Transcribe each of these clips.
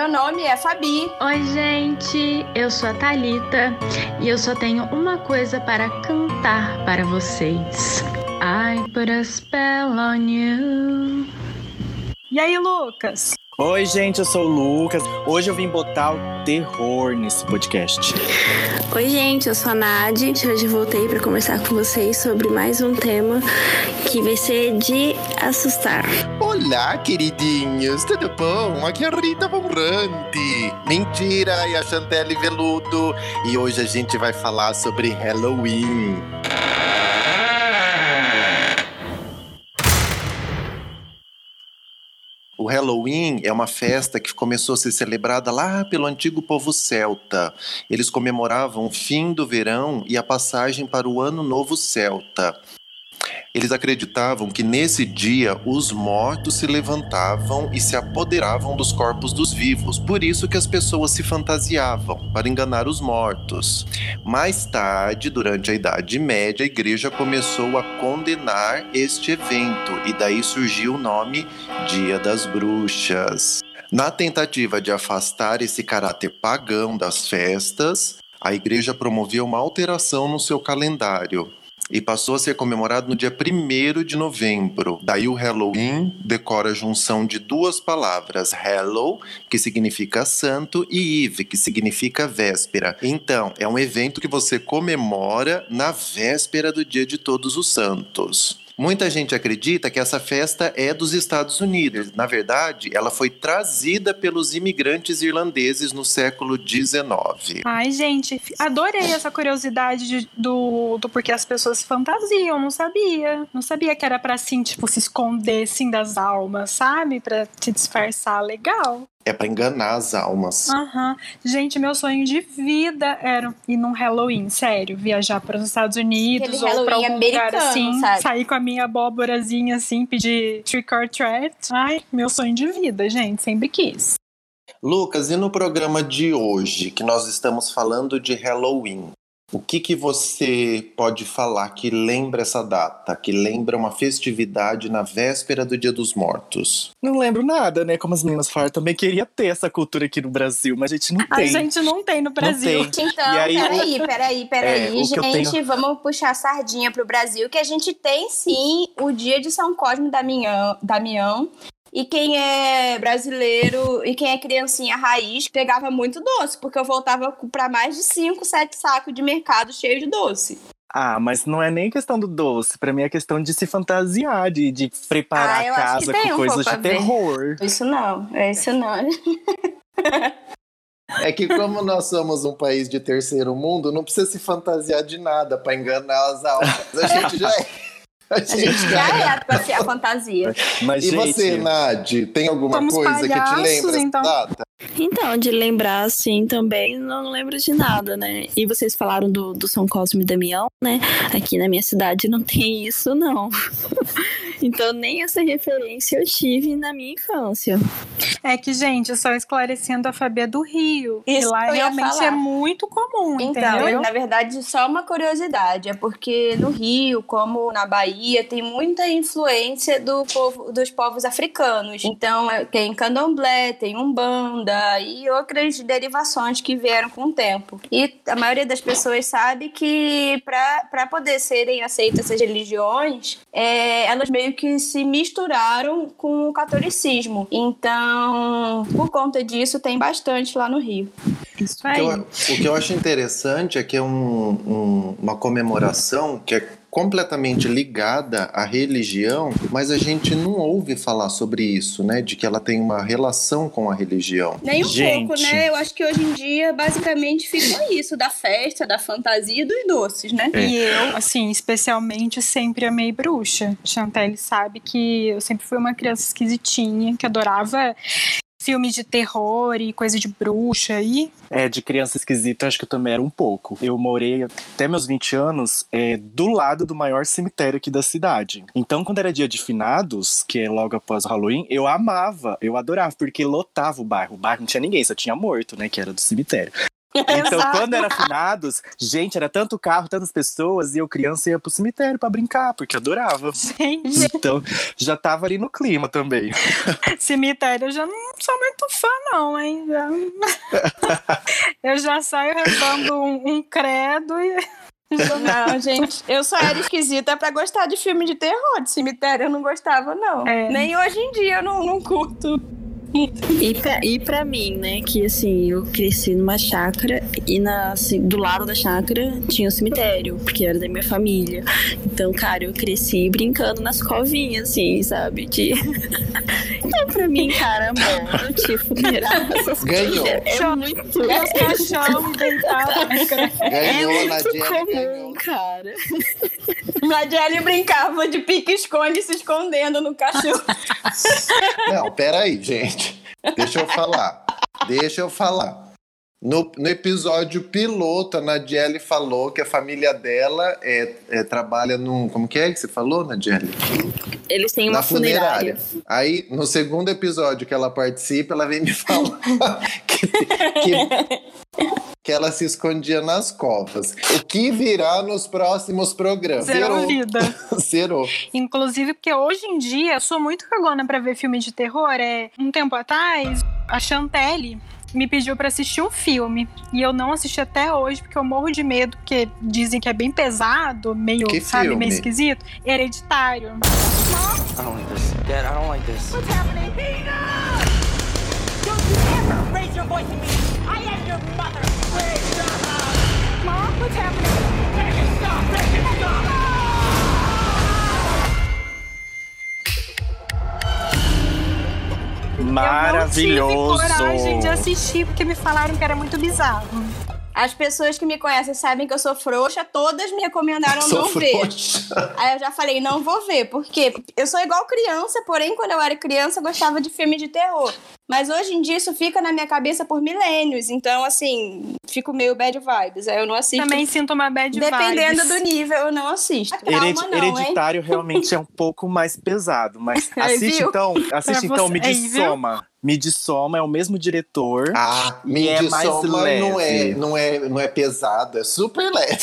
Meu nome é Fabi. Oi, gente. Eu sou a Talita e eu só tenho uma coisa para cantar para vocês. I put a spell on you. E aí, Lucas? Oi, gente, eu sou o Lucas. Hoje eu vim botar o terror nesse podcast. Oi, gente, eu sou a Nadi. Hoje voltei para conversar com vocês sobre mais um tema que vai ser de assustar. Olá, queridinhos, tudo bom? Aqui é a Rita Von Ranti. Mentira, e a Chantelle Veludo. E hoje a gente vai falar sobre Halloween. O Halloween é uma festa que começou a ser celebrada lá pelo antigo povo celta. Eles comemoravam o fim do verão e a passagem para o ano novo celta. Eles acreditavam que nesse dia os mortos se levantavam e se apoderavam dos corpos dos vivos, por isso que as pessoas se fantasiavam para enganar os mortos. Mais tarde, durante a Idade Média, a igreja começou a condenar este evento e daí surgiu o nome Dia das Bruxas. Na tentativa de afastar esse caráter pagão das festas, a igreja promovia uma alteração no seu calendário e passou a ser comemorado no dia 1 de novembro. Daí o Halloween decora a junção de duas palavras, Hallow, que significa santo, e Eve, que significa véspera. Então, é um evento que você comemora na véspera do dia de Todos os Santos. Muita gente acredita que essa festa é dos Estados Unidos. Na verdade, ela foi trazida pelos imigrantes irlandeses no século XIX. Ai, gente, adorei essa curiosidade de, do, do porquê as pessoas fantasiam. Não sabia. Não sabia que era pra, assim, tipo, se esconder, assim, das almas, sabe? Pra te disfarçar. Legal. É para enganar as almas. Aham. Gente, meu sonho de vida era ir num Halloween, sério. Viajar para os Estados Unidos Aquele ou pra Halloween algum lugar assim. sabe? Sair com a minha abóborazinha assim, pedir trick or treat. Ai, meu sonho de vida, gente. Sempre quis. Lucas, e no programa de hoje, que nós estamos falando de Halloween, o que, que você pode falar que lembra essa data, que lembra uma festividade na véspera do Dia dos Mortos? Não lembro nada, né? Como as meninas falaram, também queria ter essa cultura aqui no Brasil, mas a gente não A tem. gente não tem no Brasil. tem. Então, E aí, peraí, peraí, peraí, É, gente. tenho- Vamos puxar a sardinha pro Brasil, que a gente tem sim o dia de São Cosme e Damião. Damião e quem é brasileiro e quem é criancinha raiz pegava muito doce, porque eu voltava para mais de 5, 7 sacos de mercado cheio de doce. Ah, mas não é nem questão do doce. Pra mim é questão de se fantasiar, de, de preparar Ah, a casa com um coisas de terror. Isso não, é isso não. É que como nós somos um país de terceiro mundo, não precisa se fantasiar de nada para enganar as almas. A gente já é. A A gente já é pra ser a fantasia. Mas, E gente, você, Nadi, tem alguma coisa que te palhaços, lembra essa então. data? Então, de lembrar, assim, também não lembro de nada, né? E vocês falaram do, do São Cosme e Damião, né? Aqui na minha cidade não tem isso, não. então, nem essa referência eu tive na minha infância. É que, gente, só esclarecendo a Fabia do Rio. Isso e lá que eu ia realmente falar. é muito comum, Então, entendeu? na verdade, só uma curiosidade, é porque no Rio, como na Bahia, tem muita influência do povo, dos povos africanos. Então, é, tem candomblé, tem umbanda e outras derivações que vieram com o tempo. E a maioria das pessoas sabe que para poder serem aceitas essas religiões, é, elas meio que se misturaram com o catolicismo. Então, por conta disso, tem bastante lá no Rio. Isso O que, aí. eu, o que eu acho interessante é que é um- um- uma comemoração que é completamente ligada à religião, mas a gente não ouve falar sobre isso, né? De que ela tem uma relação com a religião. Nem um Gente. pouco, né? Eu acho que hoje em dia, basicamente, ficou isso da festa, da fantasia e dos doces, né? É. E eu, assim, especialmente, sempre amei bruxa. Chantelle sabe que eu sempre fui uma criança esquisitinha, que adorava filme de terror e coisa de bruxa e É, de criança esquisita, acho que eu também era um pouco. Eu morei até meus 20 anos é, do lado do maior cemitério aqui da cidade. Então, quando era dia de finados, que é logo após o Halloween, eu amava, eu adorava, porque lotava o bairro. O bairro não tinha ninguém, só tinha morto, né, que era do cemitério. Então, Exato. quando era finados, gente, era tanto carro, tantas pessoas, e eu criança ia pro cemitério pra brincar, porque adorava. Gente, Então, já tava ali no clima também. cemitério eu já não sou muito fã, não, hein? Já- Eu já saio rezando um, um credo e. Não, gente, eu só era esquisita pra gostar de filme de terror. De cemitério eu não gostava, não. É. Nem hoje em dia eu não, não curto. E pra, e pra mim, né, que assim, eu cresci numa chácara e na, assim, do lado da chácara tinha um cemitério, porque era da minha família. Então, cara, eu cresci brincando nas covinhas, assim, sabe? De... então, pra mim, cara, morte, funeral, essas Ganhou. coisas é muito, caixão e deitado. é Ganhou, muito Nadiele, comum, ganhou. cara. Nadiele brincava de pique-esconde se escondendo no cachorro. Não, peraí, gente. Deixa eu falar. Deixa eu falar. No, no episódio piloto, a Nadiele falou que a família dela é, é- trabalha num. Como que é que você falou, Nadiele? Eles têm uma Na funerária. funerária. Aí, no segundo episódio que ela participa, ela vem me falar que, que, que ela se escondia nas covas. O que virá nos próximos programas? Zerou vida. Zerou. Inclusive, porque hoje em dia eu sou muito cagona pra ver filme de terror. É, um tempo atrás, a Chantelle me pediu pra assistir um filme. E eu não assisti até hoje, porque eu morro de medo, porque dizem que é bem pesado, meio, Que sabe, filme? meio esquisito. Hereditário. I don't like this. Dad, I don't like this. What's happening? Don't you ever raise your voice at me! I am your mother! Please stop! Mom, what's happening? Eu não Maravilhoso. tive coragem de assistir, porque me falaram que era muito bizarro. As pessoas que me conhecem sabem que eu sou frouxa, todas me recomendaram Sou não ver. frouxa. Aí eu já falei, não vou ver, porque eu sou igual criança, porém, quando eu era criança, eu gostava de filme de terror. Mas hoje em dia isso fica na minha cabeça por milênios. Então, assim, fico meio bad vibes. Aí eu não assisto. Também sinto uma bad Dependendo vibes. do nível, eu não assisto. Trauma Heredi- não, hein? hereditário realmente é um pouco mais pesado, mas assiste então, assiste Pra então você- Me aí, viu? Soma é o mesmo diretor. Ah, é mais Midsommar não é, não, é, não é pesado, é super leve.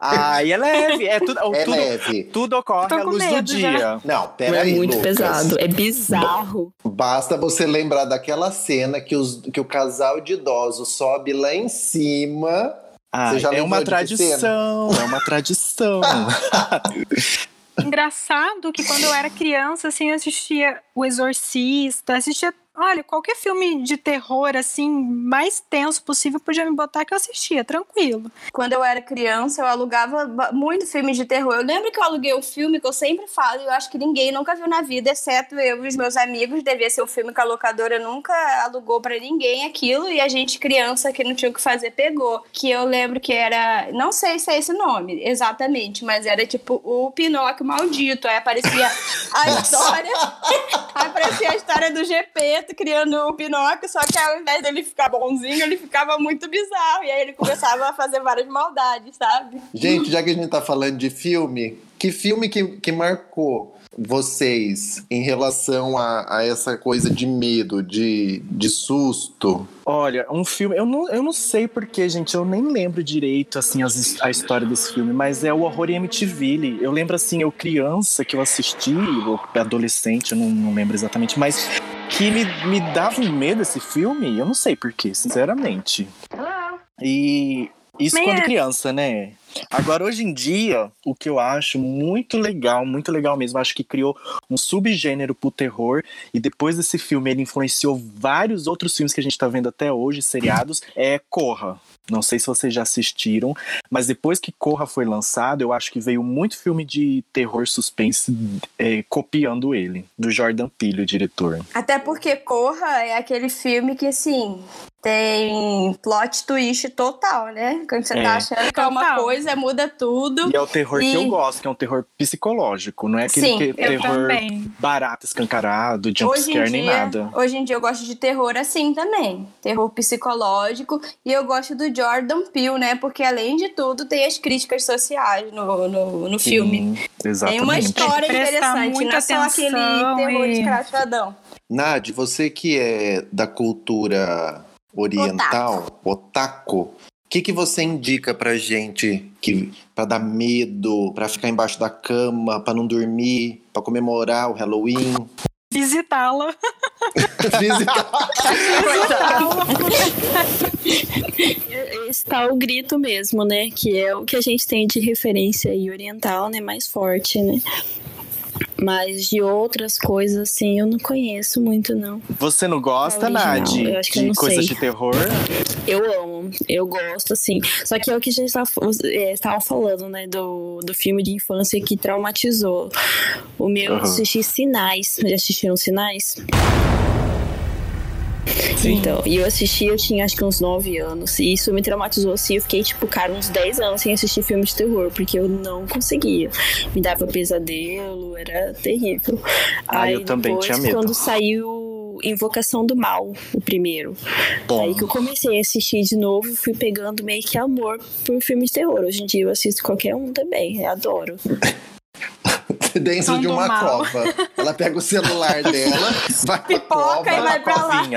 Ah, e é leve, é tudo, É tudo, leve. tudo ocorre à luz do medo já. dia. Não, Não peraí, é muito Lucas. pesado, é bizarro. Basta você lembrar daquela cena que, os, que o casal de idosos sobe lá em cima. Ah, Você já é lembrou uma tradição, é uma tradição. Engraçado que quando eu era criança, assim, eu assistia O Exorcista, assistia. Olha, qualquer filme de terror, assim, mais tenso possível, podia me botar que eu assistia, tranquilo. Quando eu era criança, eu alugava muito filme de terror. Eu lembro que eu aluguei um filme que eu sempre falo, e eu acho que ninguém nunca viu na vida, exceto eu e os meus amigos. Devia ser um filme que a locadora nunca alugou pra ninguém aquilo, e a gente, criança, que não tinha o que fazer, pegou. Que eu lembro que era. Não sei se é esse nome exatamente, mas era tipo o Pinóquio maldito. Aí aparecia a história. aparecia a história do GP criando o Pinóquio, só que ao invés dele ficar bonzinho, ele ficava muito bizarro. E aí ele começava a fazer várias maldades, sabe? Gente, já que a gente tá falando de filme, que filme que, que marcou vocês em relação a, a essa coisa de medo, de, de susto? Olha, um filme, eu não, eu não sei porque, gente, eu nem lembro direito, assim, as a história desse filme, mas é o Horror em Amityville. Eu lembro, assim, eu criança que eu assisti, ou adolescente, eu não, não lembro exatamente, mas que me, me dava um medo esse filme, eu não sei porquê, sinceramente. E isso quando criança, né? Agora, hoje em dia, o que eu acho muito legal, muito legal mesmo, acho que criou um subgênero pro terror, e depois desse filme ele influenciou vários outros filmes que a gente tá vendo até hoje, seriados, é Corra. Não sei se vocês já assistiram, mas depois que Corra foi lançado, eu acho que veio muito filme de terror suspense é, copiando ele, do Jordan Peele, o diretor. Até porque Corra é aquele filme que, assim, tem plot twist total, né? Quando você É. tá achando que é uma Total. coisa, muda tudo. E é o terror que E- eu gosto, que é um terror psicológico, não é aquele Sim, que- terror também. barato, escancarado, jumpscare nem nada. hoje em dia eu gosto de terror assim também. Terror psicológico. E eu gosto do Jordan Peele, né? Porque além de tudo, tem as críticas sociais no, no, no filme. Sim, exatamente. Tem uma história interessante, não é só aquele terror e- escrachadão. Nad, você que é da cultura oriental, otaku, que, que você indica pra gente que para dar medo, pra ficar embaixo da cama, pra não dormir, pra comemorar o Halloween? Visitá-la. Visitar. Esse tá o grito mesmo, né? Que é o que a gente tem de referência aí oriental, né? Mais forte, né? Mas de outras coisas, assim, eu não conheço muito, não. Você não gosta, Nadi, eu acho que eu de não coisas sei. de terror? Eu amo, eu gosto, assim. Só que é o que a gente tava- é, falando, né? Do, do filme de infância que traumatizou. O meu, eu Aham. assisti Sinais. Já assistiram Sinais? Sim. Então, e eu assisti, eu tinha acho que uns 9 anos. E isso me traumatizou assim. Eu fiquei, tipo, cara, uns 10 anos sem assistir filme de terror, porque eu não conseguia. Me dava pesadelo, era terrível. Ah, Aí eu também depois, tinha medo. quando saiu Invocação do Mal, o primeiro. Bom. Aí que eu comecei a assistir de novo fui pegando meio que amor por filme de terror. Hoje em dia eu assisto qualquer um também, eu adoro. Dentro São de uma cova. Ela pega o celular dela, vai pra Pipoca cova. e vai pra lá.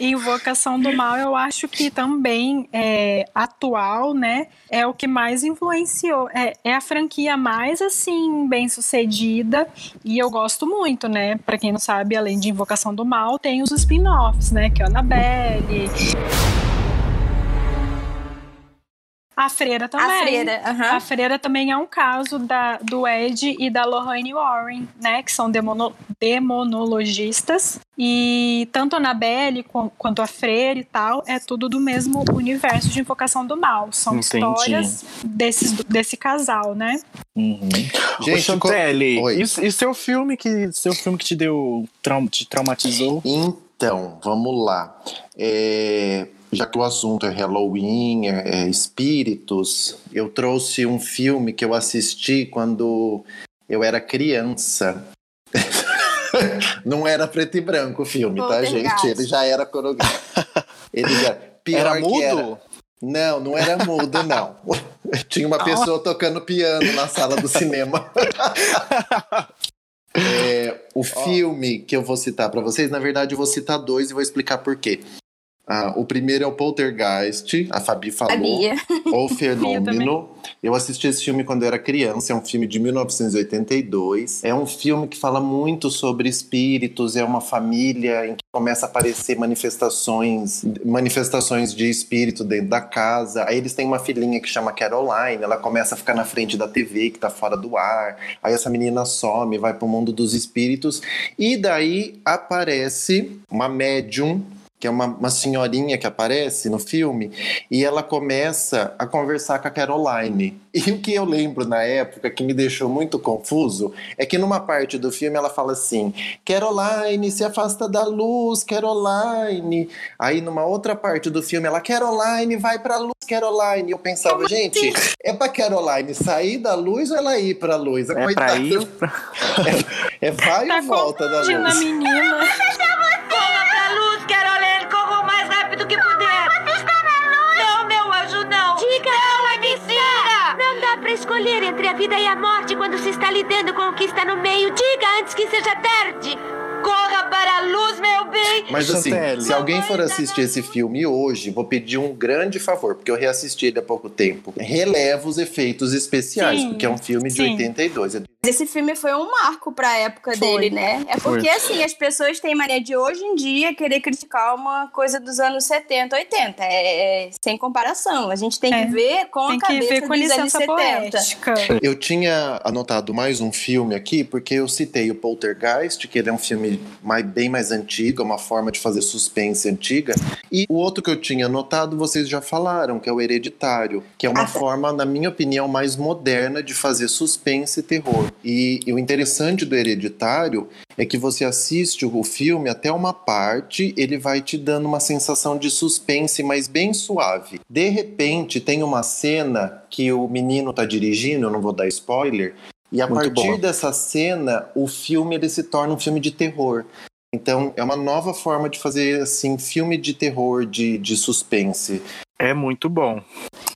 Invocação do Mal, eu acho que também é atual, né? É o que mais influenciou. É, é a franquia mais, assim, bem sucedida. E eu gosto muito, né? Pra quem não sabe, além de Invocação do Mal, tem os spin-offs, né? Que é a Annabelle. A Freira também. A freira, aham. A Freira também é um caso da, do Ed e da Lorraine Warren, né? Que são demono- demonologistas. E tanto a Annabelle quan- quanto a Freira e tal, é tudo do mesmo universo de Invocação do Mal. São Entendi. histórias desses, desse casal, né? Uhum. Gente, Oi. e, e seu filme que seu filme que te deu te traumatizou? Então, vamos lá. É, já que o assunto é Halloween, é, é espíritos, eu trouxe um filme que eu assisti quando eu era criança. Não era preto e branco o filme, tá, gente? Ele já era coreografado. Ele já... Pior Era que mudo? era. Não, não era mudo, não. Tinha uma pessoa tocando piano na sala do cinema. É, o filme que eu vou citar pra vocês, na verdade, eu vou citar dois e vou explicar por quê. Ah, o primeiro é o Poltergeist, a Fabi falou. Sabia. Ou Fenômeno. Eu assisti esse filme quando eu era criança, é um filme de 1982. É um filme que fala muito sobre espíritos, é uma família em que começa a aparecer manifestações, manifestações de espírito dentro da casa. Aí eles têm uma filhinha que chama Caroline, ela começa a ficar na frente da TV que tá fora do ar. Aí essa menina some, vai pro mundo dos espíritos e daí aparece uma médium que é uma, uma senhorinha que aparece no filme, e ela começa a conversar com a Caroline. E o que eu lembro na época que me deixou muito confuso é que numa parte do filme ela fala assim: Caroline, se afasta da luz, Caroline. Aí numa outra parte do filme ela: Caroline, vai pra luz, Caroline. E eu pensava, gente, é pra Caroline sair da luz ou ela ir pra luz? A É pra coitada- ir? É, é vai Tá e volta da luz. menina. Escolher entre a vida e a morte quando se está lidando com o que está no meio. Diga antes que seja tarde! Corra para a luz, meu bem! Mas assim, Chantelle. se alguém for assistir esse filme hoje, vou pedir um grande favor, porque eu reassisti ele há pouco tempo. Releva os efeitos especiais, Sim, porque é um filme de sim. 82. É Esse filme foi um marco pra época Foi. dele, né? É porque, assim, as pessoas têm mania de hoje em dia querer criticar uma coisa dos anos 70, 80. É, é sem comparação. A gente tem É. que ver com Tem a que cabeça ver com dos anos licença 70. poética. Eu tinha anotado mais um filme aqui, porque eu citei o Poltergeist, que ele é um filme mais, bem mais antigo, é uma forma de fazer suspense antiga. E o outro que eu tinha anotado, vocês já falaram, que é o Hereditário, que é uma Ah, forma, na minha opinião, mais moderna de fazer suspense e terror. E, e o interessante do Hereditário é que você assiste o filme até uma parte, ele vai te dando uma sensação de suspense, mas bem suave. De repente, tem uma cena que o menino tá dirigindo, eu não vou dar spoiler, e a Muito partir boa. dessa cena, o filme ele se torna um filme de terror. Então, é uma nova forma de fazer assim filme de terror, de, de suspense. É muito bom.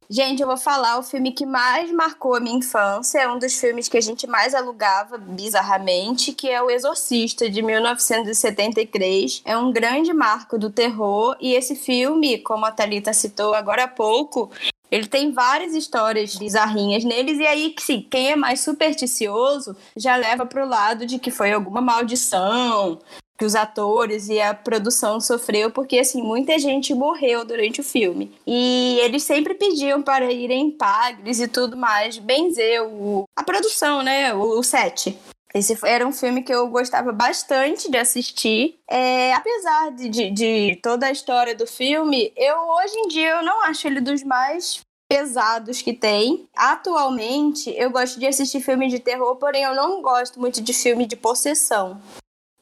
Gente, eu vou falar o filme que mais marcou a minha infância, é um dos filmes que a gente mais alugava bizarramente, que é O Exorcista de 1973. É um grande marco do terror e esse filme, como a Thalita citou agora há pouco, ele tem várias histórias bizarrinhas neles, e aí, sim, quem é mais supersticioso já leva pro lado de que foi alguma maldição, que os atores e a produção sofreu, porque assim, muita gente morreu durante o filme. E eles sempre pediam para irem pagres e tudo mais, benzer o, a produção, né? O, o set. Esse era um filme que eu gostava bastante de assistir. É, apesar de, de, de, toda a história do filme, eu hoje em dia eu não acho ele dos mais pesados que tem. Atualmente, eu gosto de assistir filme de terror, porém eu não gosto muito de filme de possessão.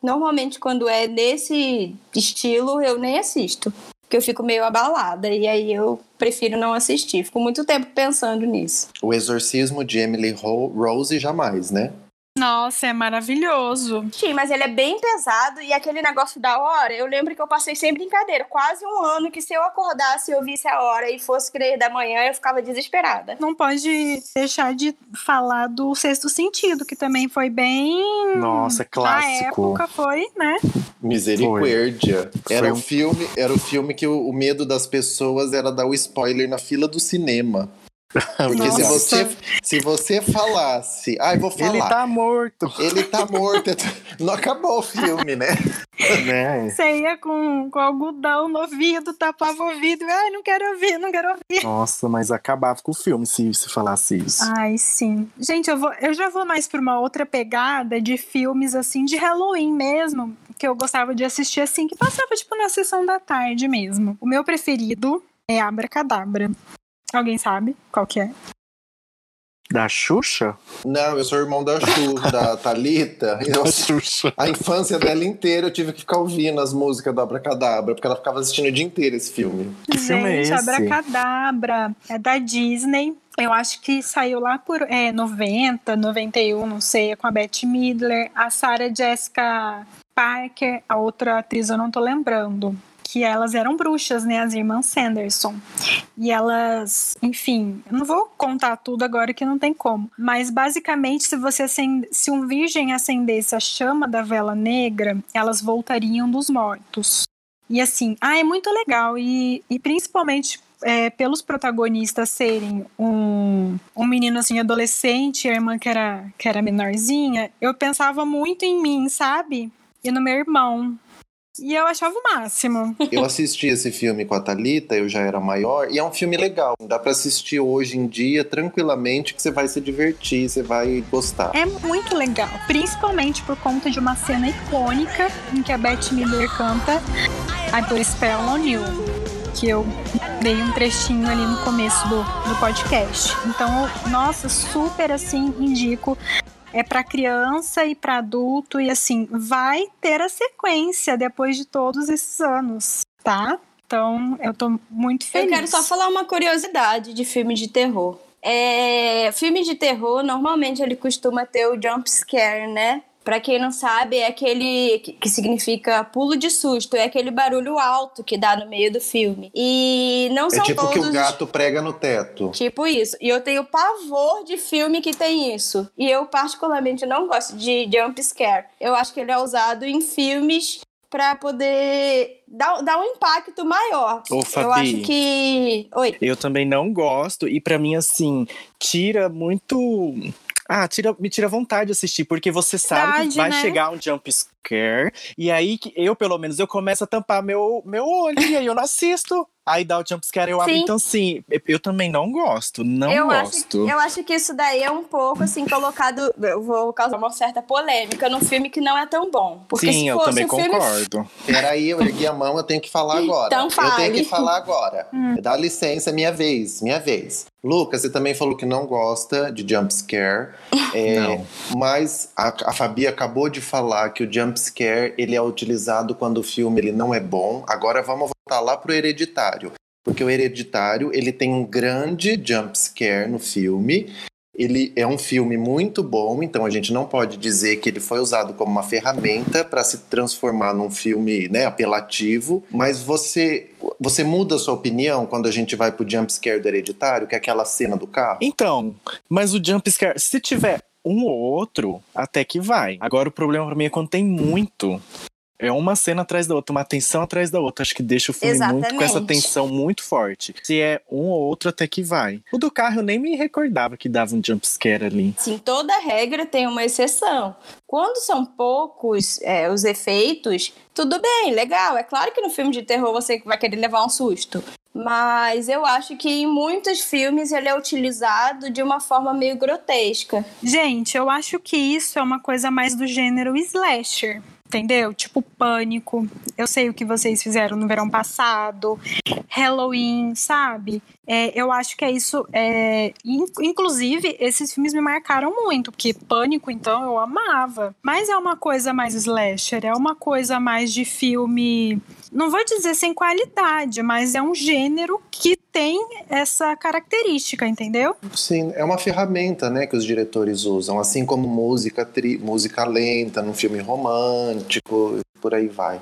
Normalmente, quando é nesse estilo, eu nem assisto. Porque eu fico meio abalada. E aí eu prefiro não assistir. Fico muito tempo pensando nisso. O Exorcismo de Emily Rose jamais, né? Nossa, é maravilhoso. Sim, mas ele é bem pesado e aquele negócio da hora, eu lembro que eu passei sem brincadeira, quase um ano que se eu acordasse e eu visse a hora e fosse crer da manhã, eu ficava desesperada. Não pode deixar de falar do Sexto Sentido, que também foi bem. Nossa, clássico. Na época foi, né? Misericórdia. Foi. Era Foi o um- filme, era o filme que o, o medo das pessoas era dar o spoiler na fila do cinema. Porque se você, se você falasse, ai, vou falar. Ele tá morto. Ele tá morto. Não acabou o filme, né? né? Você ia com, com algodão no ouvido, tapava o ouvido. Ai, não quero ouvir, não quero ouvir. Nossa, mas acabava com o filme se, se falasse isso. Ai, sim. Gente, eu, vou, eu já vou mais pra uma outra pegada de filmes, assim, de Halloween mesmo, que eu gostava de assistir, assim, que passava, tipo, na sessão da tarde mesmo. O meu preferido é Abracadabra. Alguém sabe qual que é? Da Xuxa? Não, eu sou irmão da Chu, da Thalita. Eu- Da Xuxa. a infância dela inteira eu tive que ficar ouvindo as músicas do Abracadabra, porque ela ficava assistindo o dia inteiro esse filme. Que filme é Gente, esse? Abracadabra. É da Disney. Eu acho que saiu lá por é, 90, 91, não sei, é com a Bette Midler, a Sarah Jessica Parker, a outra atriz eu não tô lembrando. Que elas eram bruxas, né? As irmãs Sanderson. E elas, enfim, eu não vou contar tudo agora que não tem como. Mas basicamente, se você acende, se um virgem acendesse a chama da vela negra, elas voltariam dos mortos. E assim, ah, é muito legal. E, e principalmente é, pelos protagonistas serem um, um menino assim, adolescente, e a irmã que era, que era menorzinha, eu pensava muito em mim, sabe? E no meu irmão. E eu achava o máximo. Eu assisti esse filme com a Thalita, eu já era maior, e é um filme legal. Dá pra assistir hoje em dia tranquilamente, que você vai se divertir, você vai gostar. É muito legal, principalmente por conta de uma cena icônica em que a Beth Miller canta I Put a Spell on You, que eu dei um trechinho ali no começo do, do podcast. Então, nossa, super assim, indico. É pra criança e pra adulto, e assim, vai ter a sequência depois de todos esses anos, tá? Então, eu tô muito Eu feliz. quero só falar uma curiosidade de filme de terror. É, filme de terror, normalmente ele costuma ter o jump scare, né? Pra quem não sabe, é aquele que- significa pulo de susto, é aquele barulho alto que dá no meio do filme. E não É são tipo todos que o gato prega no teto. Tipo isso. E eu tenho pavor de filme que tem isso. E eu, particularmente, não gosto de jump scare. Eu acho que ele é usado em filmes pra poder dar, dar um impacto maior. Ô, eu Fabi. acho que. Oi. Eu também não gosto. E pra mim, assim, tira muito. Ah, tira, me tira vontade de assistir, porque você sabe que Verdade, vai né? chegar um jump scare. E aí, que eu, pelo menos, eu começo a tampar meu, meu olho. e aí eu não assisto. Aí dá o jump scare, eu abro. Então, sim, eu, eu também não gosto. Não eu, acho, gosto. eu acho que isso daí é um pouco assim colocado. Eu vou causar uma certa polêmica num filme que não é tão bom. Porque sim, se eu também um filme concordo. Peraí, eu ergui a mão, eu tenho que falar agora. Então Eu fale. tenho que falar agora. Dá licença, é minha vez, minha vez. Lucas, você também falou que não gosta de jump scare. É, Não. Mas a, a Fabi acabou de falar que o jump scare ele é utilizado quando o filme ele não é bom. Agora vamos voltar lá pro hereditário. Porque o hereditário ele tem um grande jump scare no filme. ele é um filme muito bom, então a gente não pode dizer que ele foi usado como uma ferramenta para se transformar num filme né, apelativo, mas você você muda a sua opinião quando a gente vai pro jump scare do hereditário, que é aquela cena do carro? Então, mas o jump scare, se tiver um ou outro, até que vai. Agora o problema pra mim é quando tem muito. É uma cena atrás da outra, uma tensão atrás da outra. Acho que deixa o filme muito com essa Exatamente. tensão muito forte. Se é um ou outro, até que vai. O do carro eu nem me recordava que dava um jump scare ali. Sim, toda regra tem uma exceção. Quando são poucos é, os efeitos, tudo bem, legal. É claro que no filme de terror você vai querer levar um susto. Mas eu acho que em muitos filmes ele é utilizado de uma forma meio grotesca. Gente, eu acho que isso é uma coisa mais do gênero slasher. Entendeu? Tipo pânico. Eu sei o que vocês fizeram no verão passado. Halloween, sabe? É, eu acho que é isso. É, in- inclusive, esses filmes me marcaram muito, porque pânico, então, eu amava. Mas é uma coisa mais slasher, é uma coisa mais de filme. Não vou dizer sem qualidade, mas é um gênero que tem essa característica, entendeu? Sim, é uma ferramenta, né, que os diretores usam, assim como música, tri- música lenta num filme romântico, por aí vai.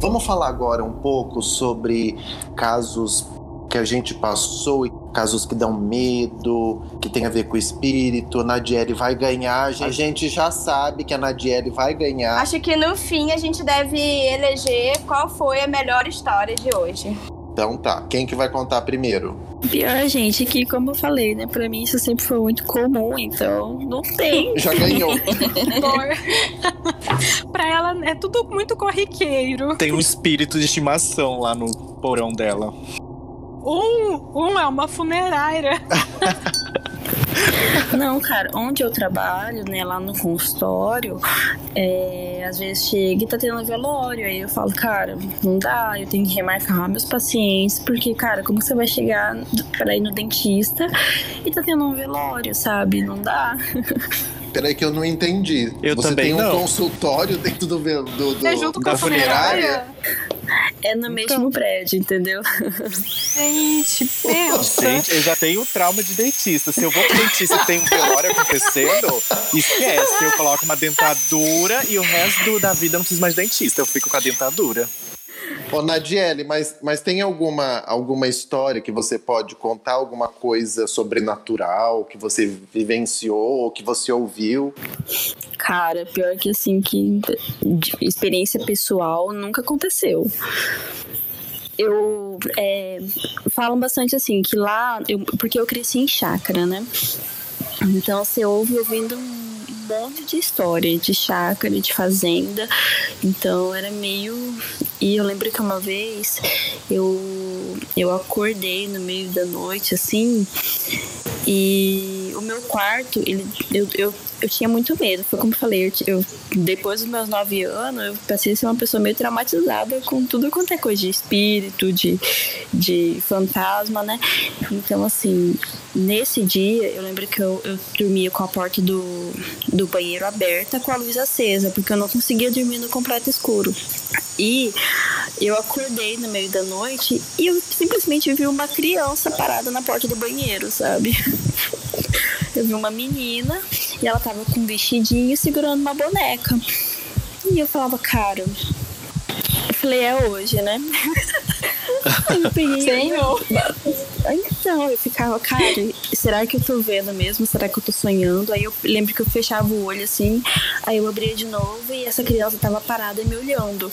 Vamos falar agora um pouco sobre casos que a gente passou e casos que dão medo, que tem a ver com o espírito. Nadiele vai ganhar. A gente já sabe que a Nadiele vai ganhar. Acho que no fim a gente deve eleger qual foi a melhor história de hoje. Então tá, quem que vai contar primeiro? Pior, gente, que como eu falei, né? Pra mim isso sempre foi muito comum, então não tem. Já ganhou. pra ela é tudo muito corriqueiro. Tem um espírito de estimação lá no porão dela. Um, um é uma funerária. Não, cara, onde eu trabalho, né, lá no consultório, é, às vezes chega e tá tendo velório. Aí eu falo, cara, não dá, eu tenho que remarcar meus pacientes, porque, cara, como você vai chegar pra ir no dentista e tá tendo um velório, sabe? Não dá. Peraí que eu não entendi. Eu Você também tem um não. consultório dentro do, do, do É junto com da a funerária? É no mesmo prédio, entendeu? Gente, pensa. Gente, eu já tenho trauma de dentista. Se eu vou pro dentista e tem um velório acontecendo, esquece. Eu coloco uma dentadura e o resto da vida eu não preciso mais de dentista. Eu fico com a dentadura. Ô, Nadiele, mas, mas tem alguma, alguma história que você pode contar? Alguma coisa sobrenatural que você vivenciou ou que você ouviu? Cara, pior que assim, que experiência pessoal nunca aconteceu. Eu é, falam bastante assim que lá, eu- porque eu cresci em chácara, né? Então você ouve ouvindo monte de história de chácara, de fazenda. Então era meio. E eu lembro que uma vez eu, eu acordei no meio da noite, assim, e o meu quarto, ele, eu, eu, eu tinha muito medo. Foi como eu falei, eu, eu- depois dos meus nove anos, eu passei a ser uma pessoa meio traumatizada com tudo quanto é coisa de espírito, de, de fantasma, né? Então, assim, nesse dia, eu lembro que eu, eu dormia com a porta do, do banheiro aberta com a luz acesa, porque eu não conseguia dormir no completo escuro. E eu acordei no meio da noite e eu simplesmente vi uma criança parada na porta do banheiro, sabe? Eu vi uma menina e ela tava com um vestidinho segurando uma boneca. E eu falava, cara. Eu falei, é hoje, né? Aí eu peguei. Senhor. Então, eu ficava, cara, será que eu tô vendo mesmo? Será que eu tô sonhando? Aí eu lembro que eu fechava o olho assim, aí eu abria de novo e essa criança tava parada me olhando.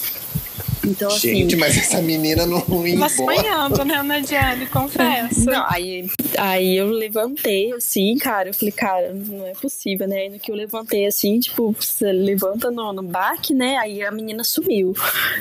Então, assim. Gente, mas essa menina não ia embora. sonhando, né, Nadiane? Confesso. Não, aí, aí eu levantei assim, cara. Eu falei, cara, não é possível, né? Aí no que eu levantei assim, tipo, você levanta no, no baque, né? Aí a menina sumiu.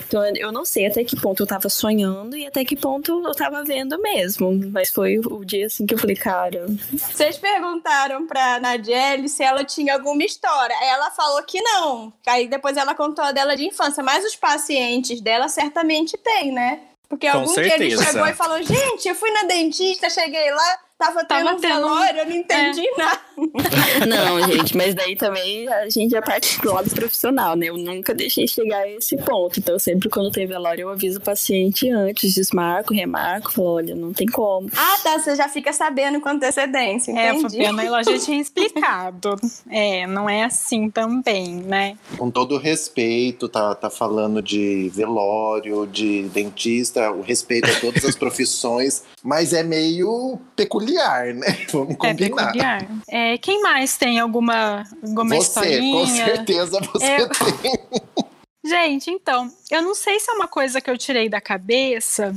Então eu não sei até que ponto eu tava sonhando e até que ponto eu tava vendo mesmo. Mas foi o dia assim que eu falei, cara. Vocês perguntaram pra Nadiele se ela tinha alguma história. Ela falou que não. Aí depois ela contou a dela de infância. Mas os pacientes dela certamente têm, né? Porque Com algum dia ele chegou e falou: Gente, eu fui na dentista, cheguei lá, Tava tendo Tava um tendo um- velório, eu não entendi nada. Não, gente, mas daí também a gente já parte do lado profissional, né? Eu nunca deixei chegar a esse ponto. Então, sempre quando tem velório, eu aviso o paciente antes, desmarco, remarco, falo, olha, não tem como. Ah, tá, você já fica sabendo com antecedência, É, entendi. Fabiana, ela já tinha explicado. É, não é assim também, né? Com todo o respeito, tá, tá falando de velório, de dentista, o respeito a todas as profissões, mas é meio peculiar, né? Vamos É combinar. peculiar. É, quem mais tem alguma, alguma você, historinha? com certeza você Eu- tem. Gente, então, eu não sei se é uma coisa que eu tirei da cabeça,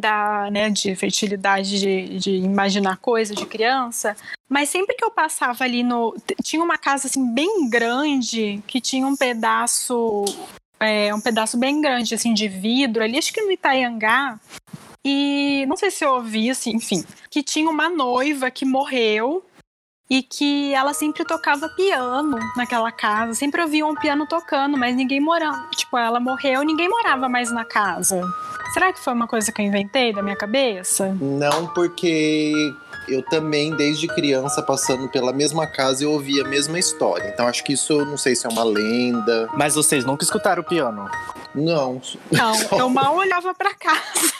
da, né, de fertilidade, de, de imaginar coisa de criança, mas sempre que eu passava ali no. Tinha uma casa assim bem grande que tinha um pedaço. é, um pedaço bem grande, assim, de vidro ali, acho que no Itaiangá. E não sei se eu ouvi, assim, enfim, que tinha uma noiva que morreu e que ela sempre tocava piano naquela casa. Sempre ouvia um piano tocando, mas ninguém morava. Tipo, ela morreu, ninguém morava mais na casa. Será que foi uma coisa que eu inventei da minha cabeça? Não, porque eu também, desde criança, passando pela mesma casa, eu ouvi a mesma história. Então acho que isso, eu não sei se é uma lenda. Mas vocês nunca escutaram o piano? Não, Não, eu mal olhava pra casa.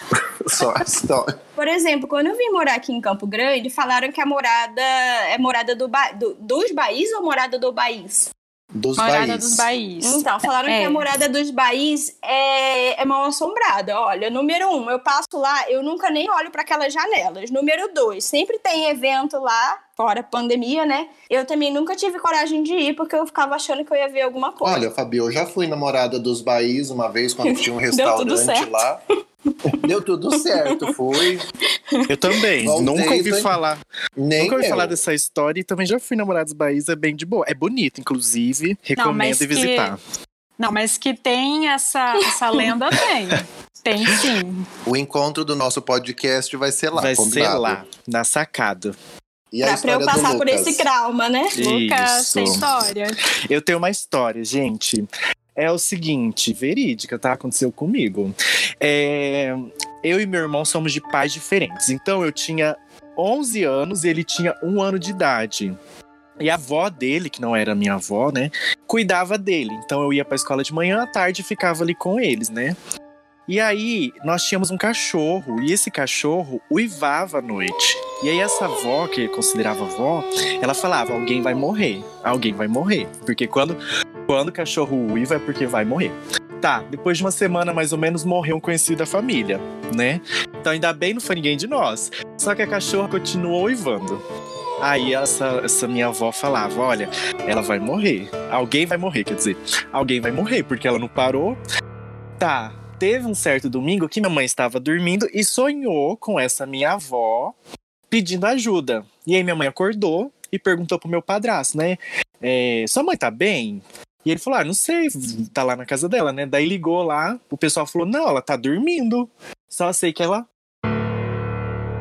Só a história. Por exemplo, quando eu vim morar aqui em Campo Grande, falaram que a morada é morada do, ba... do- dos Baís ou morada do Baís? Dos Morada Baís. dos Baís. Então, falaram É. que a morada dos Baís é, é mal assombrada. Olha, número um, eu passo lá, eu nunca nem olho para aquelas janelas. Número dois, sempre tem evento lá, fora pandemia, né? Eu também nunca tive coragem de ir, porque eu ficava achando que eu ia ver alguma coisa. Olha, Fabio, eu já fui namorada dos Baís uma vez, quando tinha um Deu tudo restaurante certo. lá. Deu tudo certo, fui. Eu também. Voltei, nunca ouvi tô- falar. Nem nunca ouvi eu. falar dessa história e também já fui namorados Baís, é bem de boa. É bonito, inclusive. Não, Recomendo que- visitar. Não, mas que tem essa, essa lenda, tem. Tem sim. O encontro do nosso podcast vai ser lá, Vai ser combinado? lá, na sacada. E a Pra, eu passar por Lucas? esse trauma, né? Lucas, Isso. tem história. Eu tenho uma história, gente. É o seguinte, verídica, tá? Aconteceu comigo. É, eu e meu irmão somos de pais diferentes. Então eu tinha 11 anos e ele tinha um ano de idade. E a avó dele, que não era minha avó, né, cuidava dele. Então eu ia pra escola de manhã, à tarde ficava ali com eles, né? E aí, nós tínhamos um cachorro, e esse cachorro uivava à noite. E aí, essa avó, que eu considerava avó, ela falava: alguém vai morrer, alguém vai morrer. Porque quando, quando o cachorro uiva é porque vai morrer. Tá, depois de uma semana mais ou menos morreu um conhecido da família, né? Então ainda bem não foi ninguém de nós. Só que a cachorra continuou uivando. Aí essa, essa minha avó falava: olha, ela vai morrer. Alguém vai morrer, quer dizer, alguém vai morrer, porque ela não parou. Tá, teve um certo domingo que minha mãe estava dormindo e sonhou com essa minha avó pedindo ajuda. E aí minha mãe acordou e perguntou pro meu padrasto, né? é, Sua mãe tá bem? E ele falou: Ah, não sei, tá lá na casa dela, né? Daí ligou lá, o pessoal falou: Não, ela tá dormindo. Só sei que ela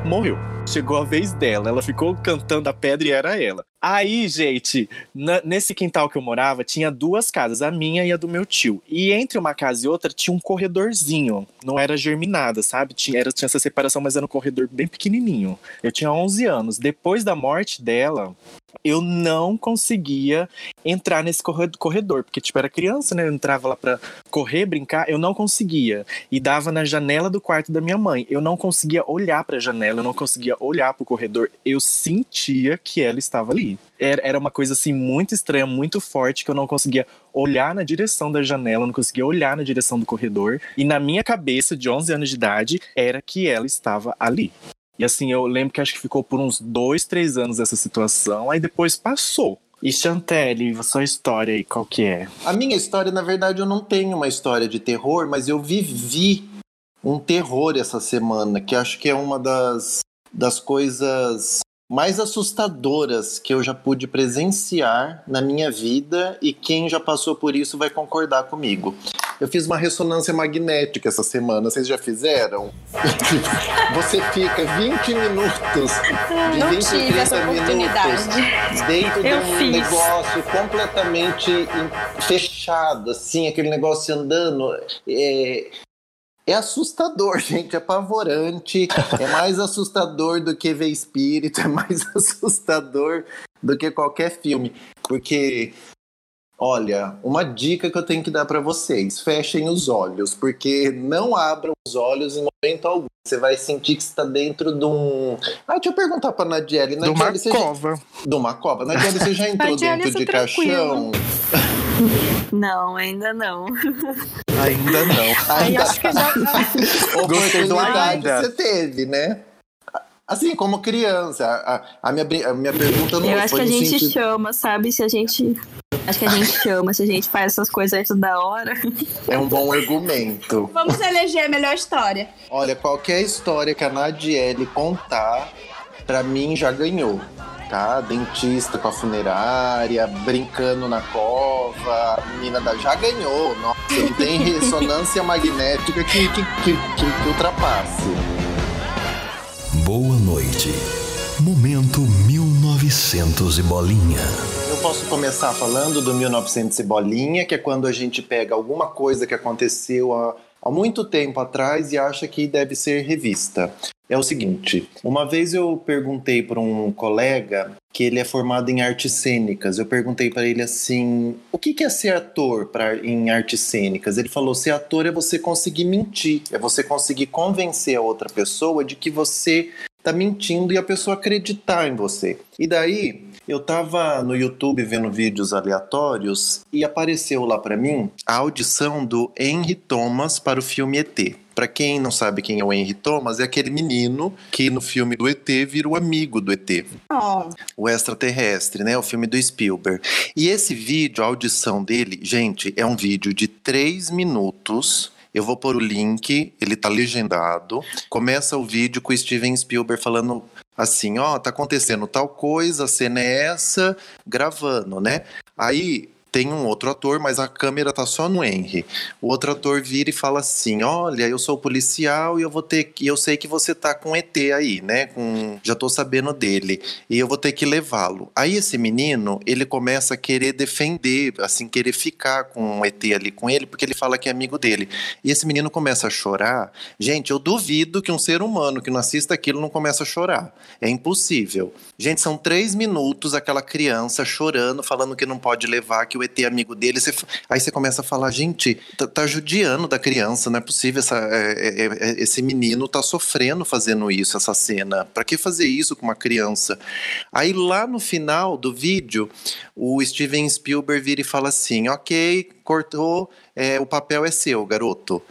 morreu. Chegou a vez dela, ela ficou cantando a pedra e era ela. Aí, gente, na- nesse quintal que eu morava, tinha duas casas, a minha e a do meu tio. E entre uma casa e outra tinha um corredorzinho. Não era germinada, sabe? Tinha, era, tinha essa separação, mas era um corredor bem pequenininho. Eu tinha 11 anos. Depois da morte dela, eu não conseguia entrar nesse corre- corredor, porque, tipo, era criança, né? Eu entrava lá pra correr, brincar, eu não conseguia. E dava na janela do quarto da minha mãe. Eu não conseguia olhar pra janela, eu não conseguia olhar pro corredor. Eu sentia que ela estava ali. Era, era uma coisa, assim, muito estranha, muito forte, que eu não conseguia olhar na direção da janela, eu não conseguia olhar na direção do corredor. E na minha cabeça, de 11 anos de idade, era que ela estava ali. E assim, eu lembro que acho que ficou por uns dois, três anos essa situação, aí depois passou. E Chantelle, sua história aí, qual que é? A minha história, na verdade, eu não tenho uma história de terror, mas eu vivi um terror essa semana, que acho que é uma das, das coisas mais assustadoras que eu já pude presenciar na minha vida e quem já passou por isso vai concordar comigo. Eu fiz uma ressonância magnética essa semana, vocês já fizeram? Você fica 20 minutos, de Não 20 a tive 30 essa oportunidade. minutos dentro de Eu um fiz. negócio completamente fechado, assim, aquele negócio andando. é, É assustador, gente, é apavorante. É mais assustador do que ver espírito, é mais assustador do que qualquer filme. Porque, olha, uma dica que eu tenho que dar para vocês: fechem os olhos, porque não abram os olhos em momento algum. Você vai sentir que está dentro de um. Ah, deixa eu perguntar pra Nadiele. De uma Nadiele, você já- cova. De uma cova. Nadiele, você já entrou Nadiele, dentro de caixão? Não, ainda não. Ainda não. Ainda acho que já. Do oportunidade você teve, né? Assim, como criança. A, a- minha, a minha pergunta não Eu acho que a no gente sentido... chama, sabe? Se a gente. Acho que a gente chama, se a gente faz essas coisas da hora. É um bom argumento. Vamos eleger a melhor história. Olha, qualquer história que a Nadiele contar, pra mim já ganhou. Tá? Dentista com a funerária, brincando na cova, a menina da já ganhou. Nossa, não tem ressonância magnética que, que, que, que- que ultrapasse. Boa noite. Momento 1900 e bolinha. Eu posso começar falando do 1900 e bolinha, que é quando a gente pega alguma coisa que aconteceu há, há muito tempo atrás e acha que deve ser revista. É o seguinte, uma vez eu perguntei para um colega que ele é formado em artes cênicas. Eu perguntei para ele assim: "O que é ser ator pra, em artes cênicas?" Ele falou: "Ser ator é você conseguir mentir, é você conseguir convencer a outra pessoa de que você tá mentindo e a pessoa acreditar em você. E daí, eu tava no YouTube vendo vídeos aleatórios e apareceu lá pra mim a audição do Henry Thomas para o filme ET. Pra quem não sabe quem é o Henry Thomas, é aquele menino que no filme do ET vira o amigo do ET Oh, o extraterrestre, né? O filme do Spielberg. E esse vídeo, a audição dele, gente, é um vídeo de três minutos. Eu vou pôr o link, ele tá legendado. Começa o vídeo com o Steven Spielberg falando assim: ó, tá acontecendo tal coisa, a cena é essa, gravando, né? Aí tem um outro ator, mas a câmera tá só no Henry. O outro ator vira e fala assim: "Olha, eu sou policial e eu vou ter que, eu sei que você tá com ET aí, né? Com, já tô sabendo dele e eu vou ter que levá-lo". Aí esse menino, ele começa a querer defender, assim, querer ficar com o ET ali com ele, porque ele fala que é amigo dele. E esse menino começa a chorar. Gente, eu duvido que um ser humano que não assista aquilo não comece a chorar. É impossível. Gente, são três minutos aquela criança chorando, falando que não pode levar, que o ET é amigo dele. Você- aí você começa a falar, gente, tá, tá judiando da criança, não é possível. Essa, é- é- é- esse menino tá sofrendo fazendo isso, essa cena. Pra que fazer isso com uma criança? Aí lá no final do vídeo, o Steven Spielberg vira e fala assim: ok, cortou, é, o papel é seu, garoto.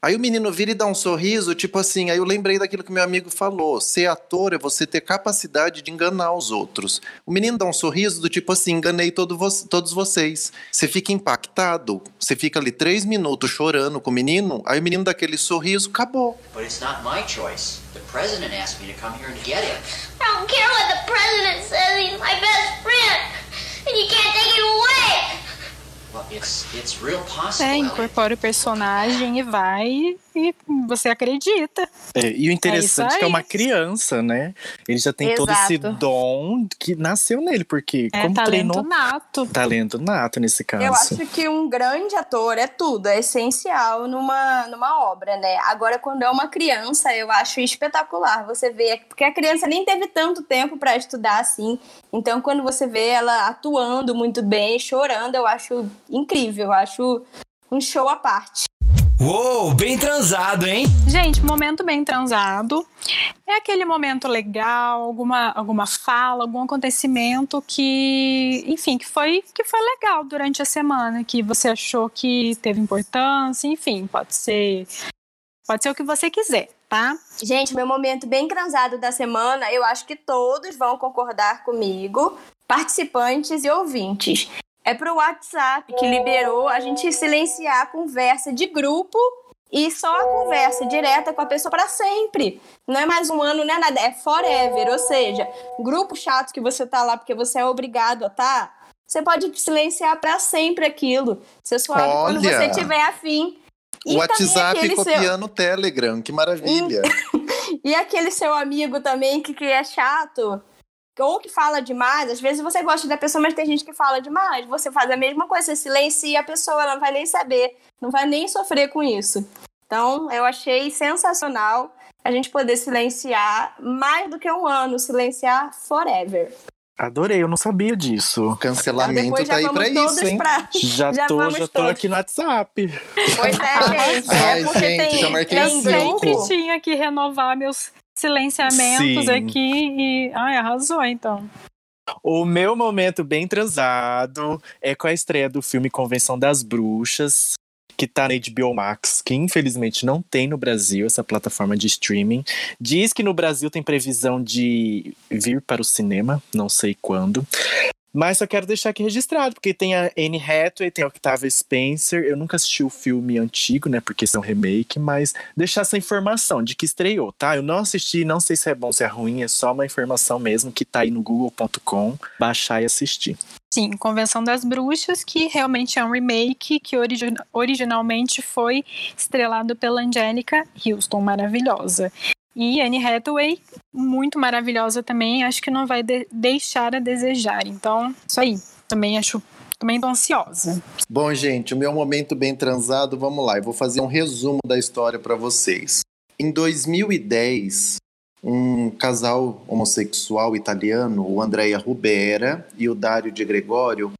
Aí o menino vira e dá um sorriso, tipo assim, aí eu lembrei daquilo que meu amigo falou. Ser ator é você ter capacidade de enganar os outros. O menino dá um sorriso do tipo assim, enganei todo vo- todos vocês. Você fica impactado, você fica ali três minutos chorando com o menino, aí o menino dá aquele sorriso, acabou. But it's not my choice. The president asked me to come here and get him. I don't care what the president says. He's my best friend. And you can't take it away. É, incorpora o personagem e vai e você acredita. É, e o interessante É é, que é uma criança, né? Ele já tem todo esse Exato. dom que nasceu nele, porque É como talento treinou nato. talento nato nesse caso. Eu acho que um grande ator é tudo, é essencial numa, numa obra, né? Agora, quando é uma criança, eu acho espetacular. Você vê, porque a criança nem teve tanto tempo pra estudar assim. Então, quando você vê ela atuando muito bem, chorando, eu acho incrível. Eu acho um show à parte. Uou, bem transado, hein? Gente, momento bem transado. É aquele momento legal, alguma, alguma fala, algum acontecimento que, enfim, que foi, que foi legal durante a semana, que você achou que teve importância, enfim, pode ser. Pode ser o que você quiser, tá? Gente, meu momento bem transado da semana, eu acho que todos vão concordar comigo, participantes e ouvintes. É pro WhatsApp que liberou a gente silenciar a conversa de grupo e só a conversa direta com a pessoa para sempre. Não é mais um ano, não é nada, é forever. Ou seja, grupo chato que você tá lá porque você é obrigado a tá, você pode silenciar para sempre aquilo. Você só abre quando Olha! você tiver afim. E o WhatsApp seu- copiando o Telegram, que maravilha. e aquele seu amigo também que, que é chato, ou que fala demais, às vezes você gosta da pessoa, mas tem gente que fala demais. Você faz a mesma coisa, você silencia a pessoa, ela não vai nem saber, não vai nem sofrer com isso. Então, eu achei sensacional a gente poder silenciar mais do que um ano, silenciar forever. Adorei, eu não sabia disso. Cancelamento tá aí pra isso, hein? pra- Já, Já tô, já tô todos. aqui no WhatsApp. Pois é, gente. Ai, é porque gente, tem, já marquei cinco. Sempre tinha que renovar meus silenciamentos Sim. aqui e. Ai, arrasou então. O meu momento bem transado é com a estreia do filme Convenção das Bruxas, que tá na HBO Max, que infelizmente não tem no Brasil essa plataforma de streaming. Diz que no Brasil tem previsão de vir para o cinema, não sei quando. Mas só quero deixar aqui registrado, porque tem a Anne Hathaway, tem a Octavia Spencer. Eu nunca assisti o filme antigo, né? Porque são remake, mas deixar essa informação de que estreou, tá? Eu não assisti, não sei se é bom, se é ruim, é só uma informação mesmo que tá aí no google.com, baixar e assistir. Sim, Convenção das Bruxas, que realmente é um remake que origi- originalmente foi estrelado pela Angélica Houston, maravilhosa. E Anne Hathaway, muito maravilhosa também, acho que não vai de- deixar a desejar. Então, isso aí. Também acho, também tô ansiosa. Bom, gente, o meu momento bem transado, vamos lá. Eu vou fazer um resumo da história para vocês. Em 2010, um casal homossexual italiano, o Andrea Rubera e o Dario de Gregório,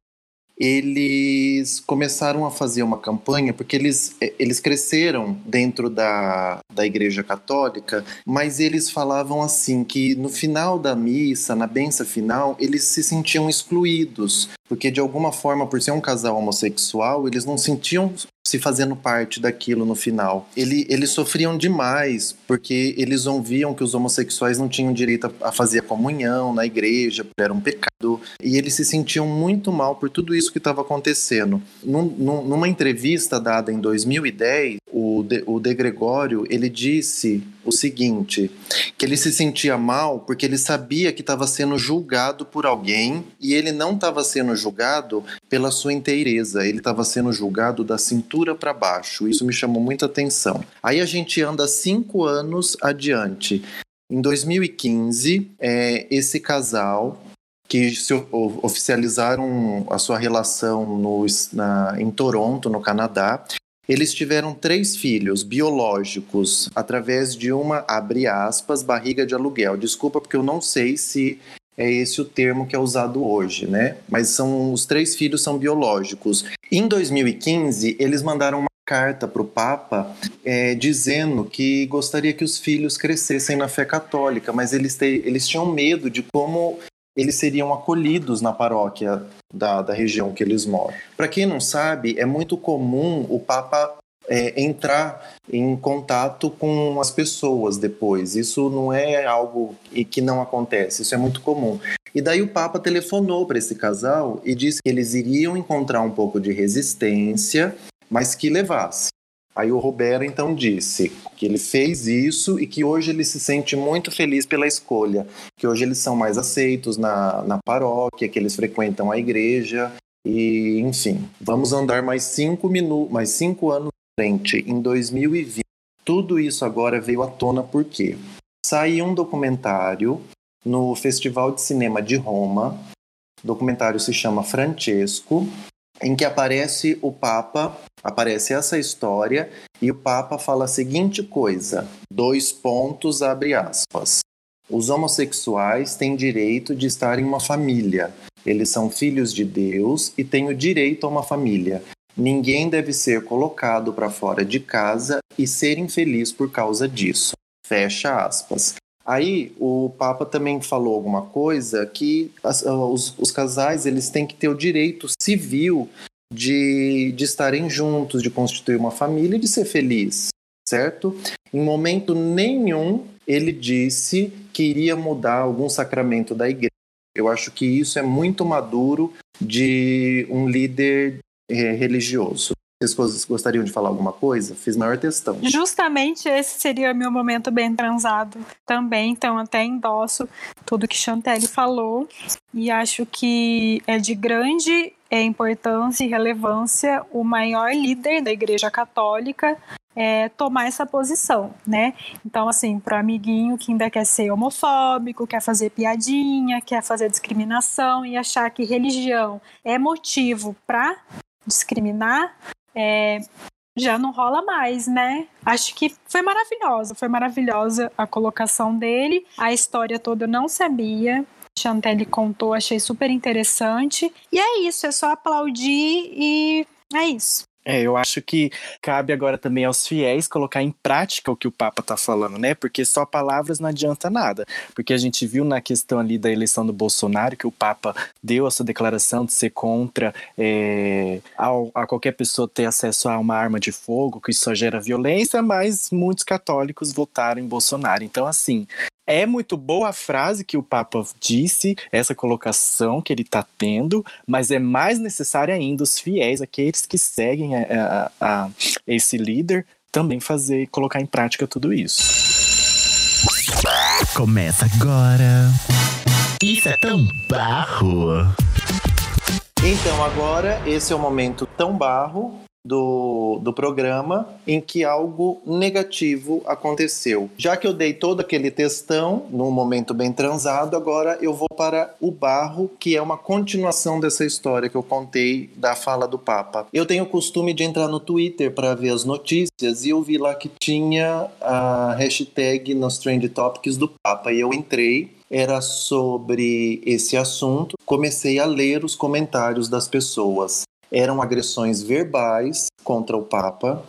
eles começaram a fazer uma campanha porque eles, eh, eles cresceram dentro da, da Igreja Católica, mas eles falavam assim que no final da missa, na benção final, eles se sentiam excluídos, porque de alguma forma, por ser um casal homossexual, eles não sentiam se fazendo parte daquilo no final. Ele, eles sofriam demais, porque eles ouviam que os homossexuais não tinham direito a, fazer a comunhão na igreja, era um pecado, e eles se sentiam muito mal por tudo isso que estava acontecendo. Num- num- numa entrevista dada em 2010, o de, o de Gregório, ele disse o seguinte, que ele se sentia mal porque ele sabia que estava sendo julgado por alguém e ele não estava sendo julgado pela sua inteireza, ele estava sendo julgado da cintura para baixo. Isso me chamou muita atenção. Aí a gente anda cinco anos adiante. Em 2015, é, esse casal que se oficializaram a sua relação no, na, em Toronto, no Canadá, eles tiveram três filhos biológicos através de uma, abre aspas, barriga de aluguel. Desculpa, porque eu não sei se é esse o termo que é usado hoje, né? Mas são os três filhos são biológicos. Em 2015, eles mandaram uma carta para o Papa é, dizendo que gostaria que os filhos crescessem na fé católica, mas eles, te- eles tinham medo de como eles seriam acolhidos na paróquia da, da região que eles moram. Para quem não sabe, é muito comum o Papa é, entrar em contato com as pessoas depois. Isso não é algo que não acontece, isso é muito comum. E daí o Papa telefonou para esse casal e disse que eles iriam encontrar um pouco de resistência, mas que levasse. Aí o Roberto então disse que ele fez isso e que hoje ele se sente muito feliz pela escolha, que hoje eles são mais aceitos na, na paróquia, que eles frequentam a igreja e enfim, vamos andar mais cinco minutos, mais cinco anos frente, em 2020. Tudo isso agora veio à tona por quê? Saiu um documentário no Festival de Cinema de Roma. O documentário se chama Francesco, em que aparece o Papa, aparece essa história e o Papa fala a seguinte coisa: dois pontos, abre aspas. Os homossexuais têm direito de estar em uma família. Eles são filhos de Deus e têm o direito a uma família. Ninguém deve ser colocado para fora de casa e ser infeliz por causa disso. Fecha aspas. Aí o Papa também falou alguma coisa que as- os, os casais eles têm que ter o direito civil de, de estarem juntos, de constituir uma família e de ser feliz, certo? Em momento nenhum ele disse que iria mudar algum sacramento da igreja. Eu acho que isso é muito maduro de um líder eh, religioso. Vocês gos- gostariam de falar alguma coisa? Fiz maior testão. Justamente esse seria meu momento bem transado também, então até endosso tudo que Chantelli falou e acho que é de grande importância e relevância o maior líder da Igreja Católica é, tomar essa posição, né? Então, assim, para amiguinho que ainda quer ser homofóbico, quer fazer piadinha, quer fazer discriminação e achar que religião é motivo para discriminar, é, já não rola mais, né? Acho que foi maravilhosa, foi maravilhosa a colocação dele. A história toda eu não sabia. Chantelle contou, achei super interessante. E é isso, é só aplaudir e é isso. É, eu acho que cabe agora também aos fiéis colocar em prática o que o Papa está falando, né? Porque só palavras não adianta nada. Porque a gente viu na questão ali da eleição do Bolsonaro que o Papa deu a sua declaração de ser contra é, ao, a qualquer pessoa ter acesso a uma arma de fogo, que isso só gera violência, mas muitos católicos votaram em Bolsonaro. Então, assim, é muito boa a frase que o Papa disse, essa colocação que ele está tendo, mas é mais necessário ainda os fiéis, aqueles que seguem a, a, a esse líder, também fazer, colocar em prática tudo isso. Começa agora. Isso é tão barro. Então agora esse é o momento tão barro do, do programa em que algo negativo aconteceu. Já que eu dei todo aquele textão num momento bem transado, agora eu vou para o barro, que é uma continuação dessa história que eu contei da fala do Papa. Eu tenho o costume de entrar no Twitter para ver as notícias e eu vi lá que tinha a hashtag nos Trend Topics do Papa e eu entrei era sobre esse assunto. Comecei a ler os comentários das pessoas eram agressões verbais contra o Papa,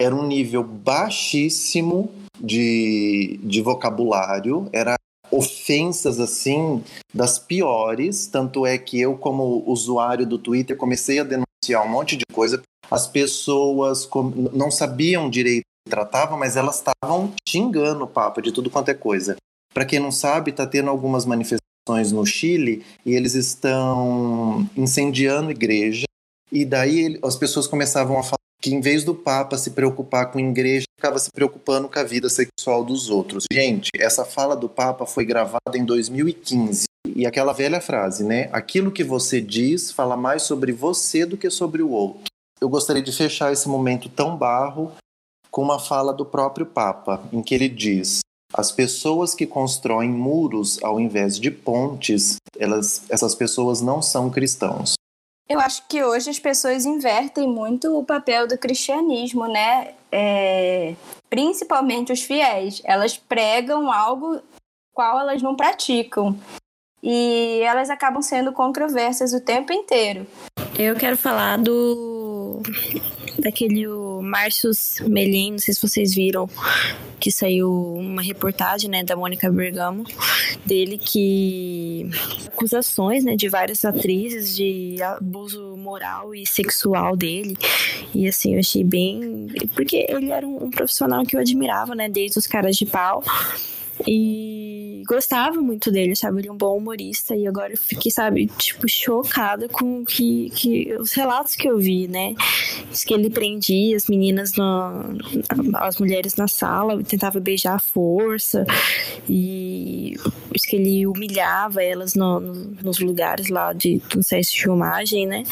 era um nível baixíssimo de, de vocabulário, era ofensas assim das piores, tanto é que eu como usuário do Twitter comecei a denunciar um monte de coisa. As pessoas não sabiam direito que tratavam, mas elas estavam xingando o Papa de tudo quanto é coisa. Para quem não sabe, está tendo algumas manifestações no Chile e eles estão incendiando igreja e daí as pessoas começavam a falar que em vez do Papa se preocupar com a igreja, ficava se preocupando com a vida sexual dos outros. Gente, essa fala do Papa foi gravada em 2015. E aquela velha frase, né? Aquilo que você diz fala mais sobre você do que sobre o outro. Eu gostaria de fechar esse momento tão barro com uma fala do próprio Papa, em que ele diz: as pessoas que constroem muros ao invés de pontes, elas, essas pessoas não são cristãos. Eu acho que hoje as pessoas invertem muito o papel do cristianismo, né? É, principalmente os fiéis. Elas pregam algo qual elas não praticam. E elas acabam sendo controversas o tempo inteiro. Eu quero falar do daquele Marcius Melin, não sei se vocês viram, que saiu uma reportagem, né, da Mônica Bergamo, dele que acusações, né, de várias atrizes de abuso moral e sexual dele. E assim, eu achei bem, porque ele era um, um profissional que eu admirava, né, desde os caras de pau. E gostava muito dele, sabe? Ele é um bom humorista. E agora eu fiquei, sabe, tipo, chocada com que, que os relatos que eu vi, né? Diz que ele prendia as meninas, no, as mulheres na sala, tentava beijar à força. E diz que ele humilhava elas no, no, nos lugares lá de, do set de filmagem, né?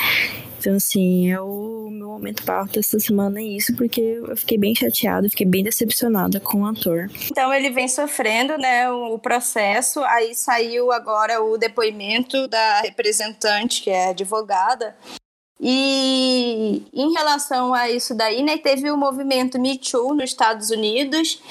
Então, assim, é o meu momento barro dessa semana é isso, porque eu fiquei bem chateada, fiquei bem decepcionada com o ator. Então, ele vem sofrendo, né, o processo, aí saiu agora o depoimento da representante, que é advogada, e em relação a isso daí, né, teve o movimento Me Too nos Estados Unidos,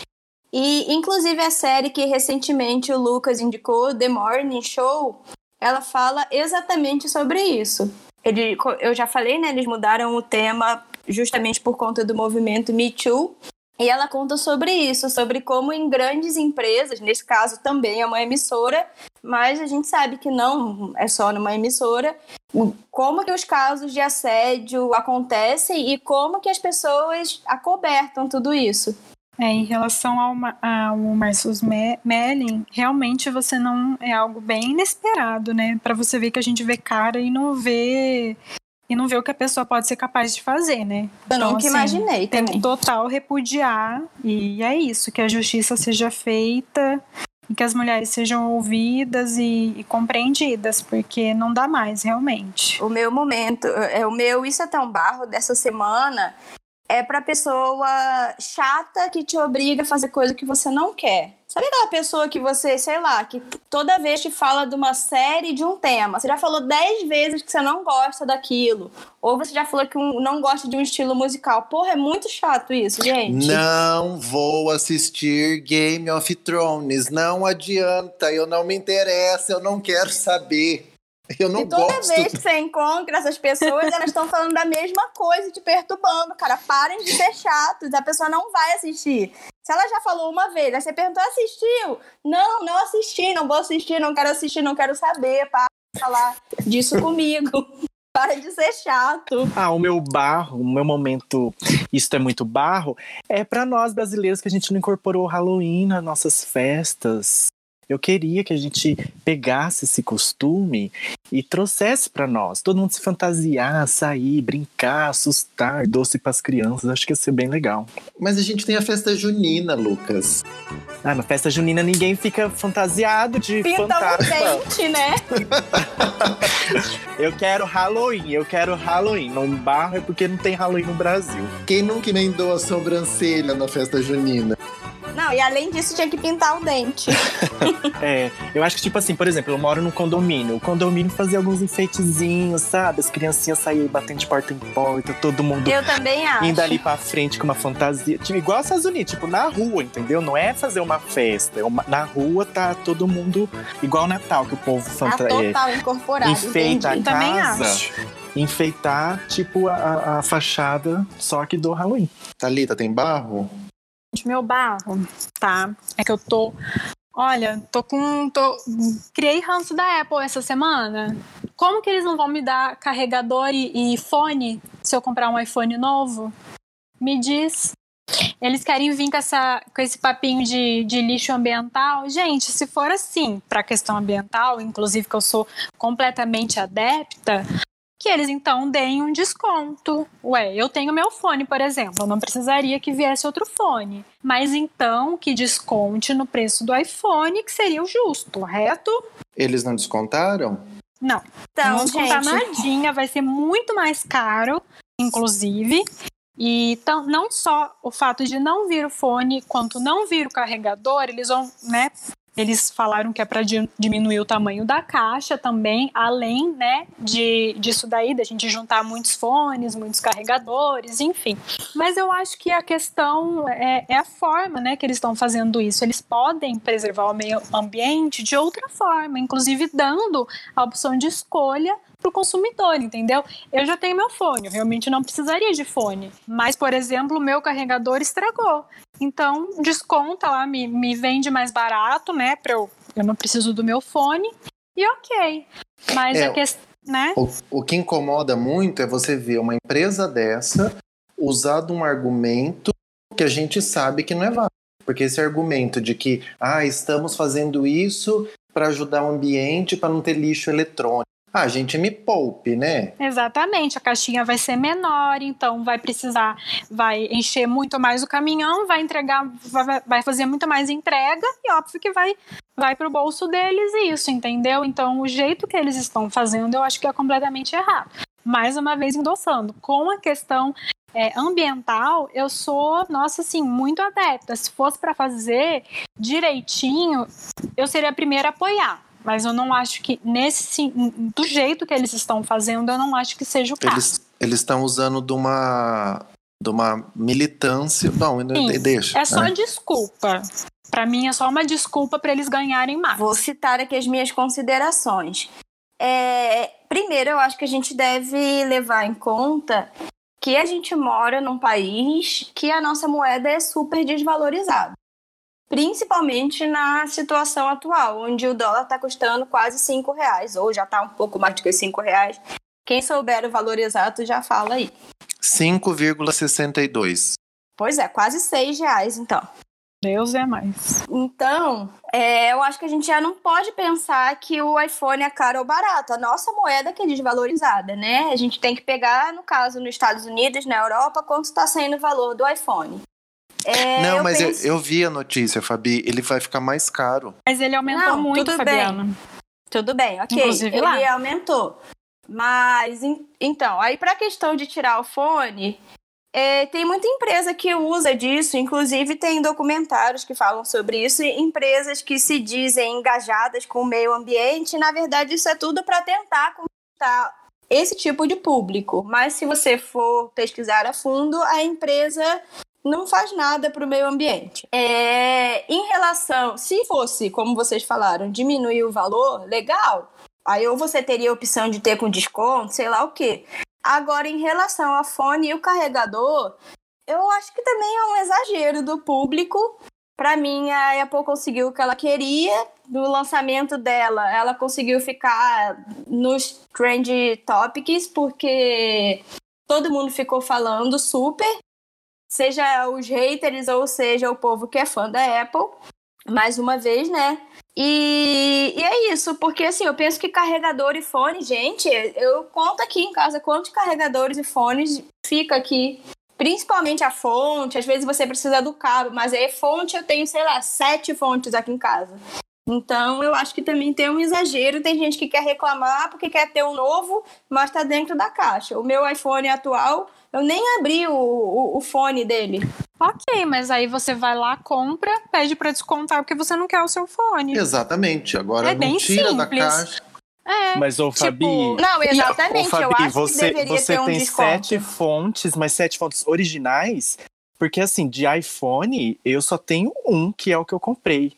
e inclusive a série que recentemente o Lucas indicou, The Morning Show, ela fala exatamente sobre isso. Ele, eu já falei, né? Eles mudaram o tema justamente por conta do movimento Me Too. E ela conta sobre isso, sobre como em grandes empresas, nesse caso também é uma emissora, mas a gente sabe que não é só numa emissora, como que os casos de assédio acontecem e como que as pessoas acobertam tudo isso. É, em relação ao, ao Marcus Melling, realmente você não é algo bem inesperado, né? Para você ver que a gente vê cara e não vê e não vê o que a pessoa pode ser capaz de fazer, né? Eu então, nunca assim, imaginei tem total repudiar e é isso, que a justiça seja feita e que as mulheres sejam ouvidas e, e, compreendidas, porque não dá mais, realmente. O meu momento, é o meu Isso é tão barro dessa semana é pra pessoa chata que te obriga a fazer coisa que você não quer. Sabe aquela pessoa que você, sei lá, que toda vez te fala de uma série, de um tema, você já falou dez vezes que você não gosta daquilo. Ou você já falou que um- não gosta de um estilo musical. Porra, é muito chato isso, gente. Não vou assistir Game of Thrones. Não adianta, eu não me interessa, eu não quero saber. Eu não e toda gosto. vez que você encontra essas pessoas, elas estão falando da mesma coisa, te perturbando, cara. Parem de ser chatos, a pessoa não vai assistir. Se ela já falou uma vez, aí você perguntou, assistiu? Não, não assisti, não vou assistir, não quero assistir, não quero saber. Para de falar disso comigo. Para de ser chato. Ah, o meu barro, o meu momento, isso é muito barro, é pra nós brasileiros que a gente não incorporou o Halloween nas nossas festas. Eu queria que a gente pegasse esse costume e trouxesse pra nós. Todo mundo se fantasiar, sair, brincar, assustar, doce pras crianças. Acho que ia ser bem legal. Mas a gente tem a festa junina, Lucas. Ah, na festa junina ninguém fica fantasiado de Pinta um fantasma. dente, né? Eu quero Halloween, eu quero Halloween. Não barro é porque não tem Halloween no Brasil. Quem nunca emendou a sobrancelha na festa junina? Não, e além disso, tinha que pintar o dente. É, eu acho que, tipo assim, por exemplo, eu moro num condomínio. O condomínio fazia alguns enfeitezinhos, sabe? As criancinhas saíam batendo de porta em porta, todo mundo Eu também acho. indo ali pra frente com uma fantasia. Tipo, igual os Estados Unidos, tipo, na rua, entendeu? Não é fazer uma festa. é uma- na rua tá todo mundo igual Natal, que o povo Tá fantasia. total incorporado. enfeita a entendi. Também casa. acho. Enfeitar, tipo, a- a, a fachada, só que do Halloween. Thalita, tem barro? Meu barro, tá? É que eu tô. Olha, tô com. Tô, criei ranço da Apple essa semana. Como que eles não vão me dar carregador e, e fone se eu comprar um iPhone novo? Me diz. Eles querem vir com, essa, com esse papinho de, de lixo ambiental. Gente, se for assim, pra questão ambiental, inclusive que eu sou completamente adepta, que eles então deem um desconto. Ué, eu tenho meu fone, por exemplo, eu não precisaria que viesse outro fone. Mas então que desconte no preço do iPhone, que seria o justo, correto? Eles não descontaram? Não. Então, não gente, contar nadinha, vai ser muito mais caro, inclusive. E então, não só o fato de não vir o fone, quanto não vir o carregador, eles vão, né? Eles falaram que é para diminuir o tamanho da caixa também, além, né, de disso daí, da gente juntar muitos fones, muitos carregadores, enfim. Mas eu acho que a questão é, é a forma, né, que eles estão fazendo isso. Eles podem preservar o meio ambiente de outra forma, inclusive dando a opção de escolha para o consumidor, entendeu? Eu já tenho meu fone, eu realmente não precisaria de fone. Mas, por exemplo, o meu carregador estragou. Então, desconta lá, me, me vende mais barato, né? Pra eu, eu não preciso do meu fone. E ok. Mas É, a questão, né? O, o que incomoda muito é você ver uma empresa dessa usar um argumento que a gente sabe que não é válido. Porque esse argumento de que ah, estamos fazendo isso para ajudar o ambiente, para não ter lixo eletrônico. Ah, gente, me poupe, né? Exatamente, a caixinha vai ser menor, então vai precisar, vai encher muito mais o caminhão, vai entregar, vai, vai fazer muito mais entrega e óbvio que vai, vai pro bolso deles isso, entendeu? Então o jeito que eles estão fazendo eu acho que é completamente errado. Mais uma vez endossando, com a questão é, ambiental, eu sou, nossa, assim, muito adepta. Se fosse para fazer direitinho, eu seria a primeira a apoiar. Mas eu não acho que, nesse do jeito que eles estão fazendo, eu não acho que seja o caso. Eles eles estão usando de uma de uma militância. Não, Sim, deixa. É só né? desculpa. Pra mim é só uma desculpa pra eles ganharem mais. Vou citar aqui as minhas considerações. É, primeiro, eu acho que a gente deve levar em conta que a gente mora num país que a nossa moeda é super desvalorizada. Principalmente na situação atual, onde o dólar está custando quase cinco reais, ou já está um pouco mais do que cinco reais. Quem souber o valor exato já fala aí. 5,62. Pois é, quase seis reais, então. Deus é mais. Então, é, eu acho que a gente já não pode pensar que o iPhone é caro ou barato. A nossa moeda que é desvalorizada, né? A gente tem que pegar, no caso, nos Estados Unidos, na Europa, quanto está saindo o valor do iPhone. É, Não, eu mas eu- penso- eu, vi a notícia, Fabi. Ele vai ficar mais caro. Mas ele aumentou Não, muito, tudo Fabiano. bem. Tudo bem, ok. Inclusive ele lá. aumentou. Mas, en- então, aí pra questão de tirar o fone, é, tem muita empresa que usa disso, inclusive tem documentários que falam sobre isso, e empresas que se dizem engajadas com o meio ambiente, na verdade isso é tudo para tentar conquistar esse tipo de público. Mas se você for pesquisar a fundo, a empresa não faz nada para o meio ambiente. É, em relação, se fosse, como vocês falaram, diminuir o valor, legal. Aí ou você teria a opção de ter com desconto, sei lá o quê. Agora, em relação ao fone e o carregador, eu acho que também é um exagero do público. Para mim, a Apple conseguiu o que ela queria. No lançamento dela, ela conseguiu ficar nos trend topics, porque todo mundo ficou falando super seja os haters ou seja o povo que é fã da Apple, mais uma vez, né? E, e, é isso, porque assim, eu penso que carregador e fone, gente, eu conto aqui em casa quantos carregadores e fones fica aqui. Principalmente a fonte, às vezes você precisa do cabo, mas aí fonte eu tenho, sei lá, sete fontes aqui em casa. Então, eu acho que também tem um exagero. Tem gente que quer reclamar porque quer ter um novo, mas está dentro da caixa. O meu iPhone atual, eu nem abri o, o, o fone dele. Ok, mas aí você vai lá, compra, pede para descontar porque você não quer o seu fone. Exatamente. Agora É não bem tira da simples. caixa. É. Mas, ô, tipo, Fabi. Não, exatamente. Ô, Fabi, eu acho você, que deveria você ter um tem desconto. sete fontes, mas sete fontes originais. Porque, assim, de iPhone, eu só tenho um, que é o que eu comprei.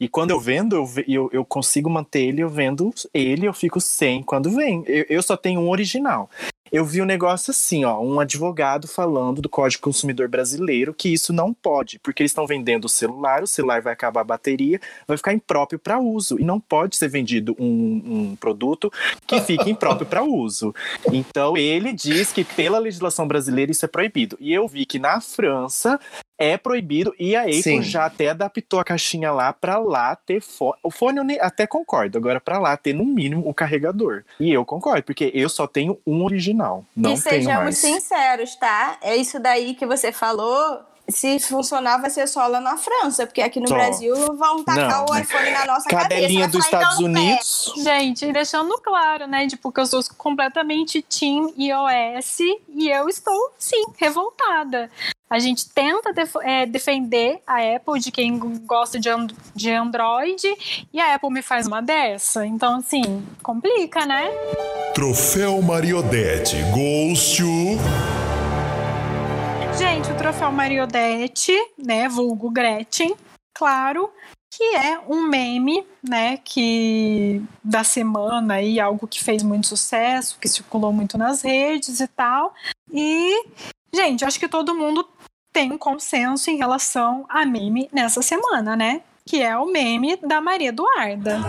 E quando eu vendo, eu, eu, eu consigo manter ele, eu vendo ele, eu fico sem quando vem. Eu, eu só tenho um original. Eu vi um negócio assim, ó, um advogado falando do Código Consumidor Brasileiro que isso não pode, porque eles estão vendendo o celular, o celular vai acabar a bateria, vai ficar impróprio para uso e não pode ser vendido um, um produto que fique impróprio para uso. Então ele diz que pela legislação brasileira isso é proibido. E eu vi que na França é proibido e a Apple Sim. já até adaptou a caixinha lá para lá ter fone. O fone eu até concordo, agora para lá ter no mínimo o carregador. E eu concordo, porque eu só tenho um original, não e tenho sejamos mais. sinceros, tá? É isso daí que você falou. Se funcionar, vai ser só lá na França, porque aqui no Só. Brasil vão tacar Não, o iPhone na nossa Cadelinha cabeça. dos vai falar, Estados "Então, pé". Unidos. Gente, deixando claro, né, tipo, que eu sou completamente Team iOS e eu estou, sim, revoltada. A gente tenta def- é, defender a Apple de quem gosta de, and- de Android e a Apple me faz uma dessa. Então, assim, complica, né? Troféu Mariodete goes to. Gente, o troféu Mariodete, né, vulgo Gretchen, claro, que é um meme, né, que da semana aí, algo que fez muito sucesso, que circulou muito nas redes e tal. E, gente, acho que todo mundo tem um consenso em relação a meme nessa semana, né? Que é o meme da Maria Eduarda.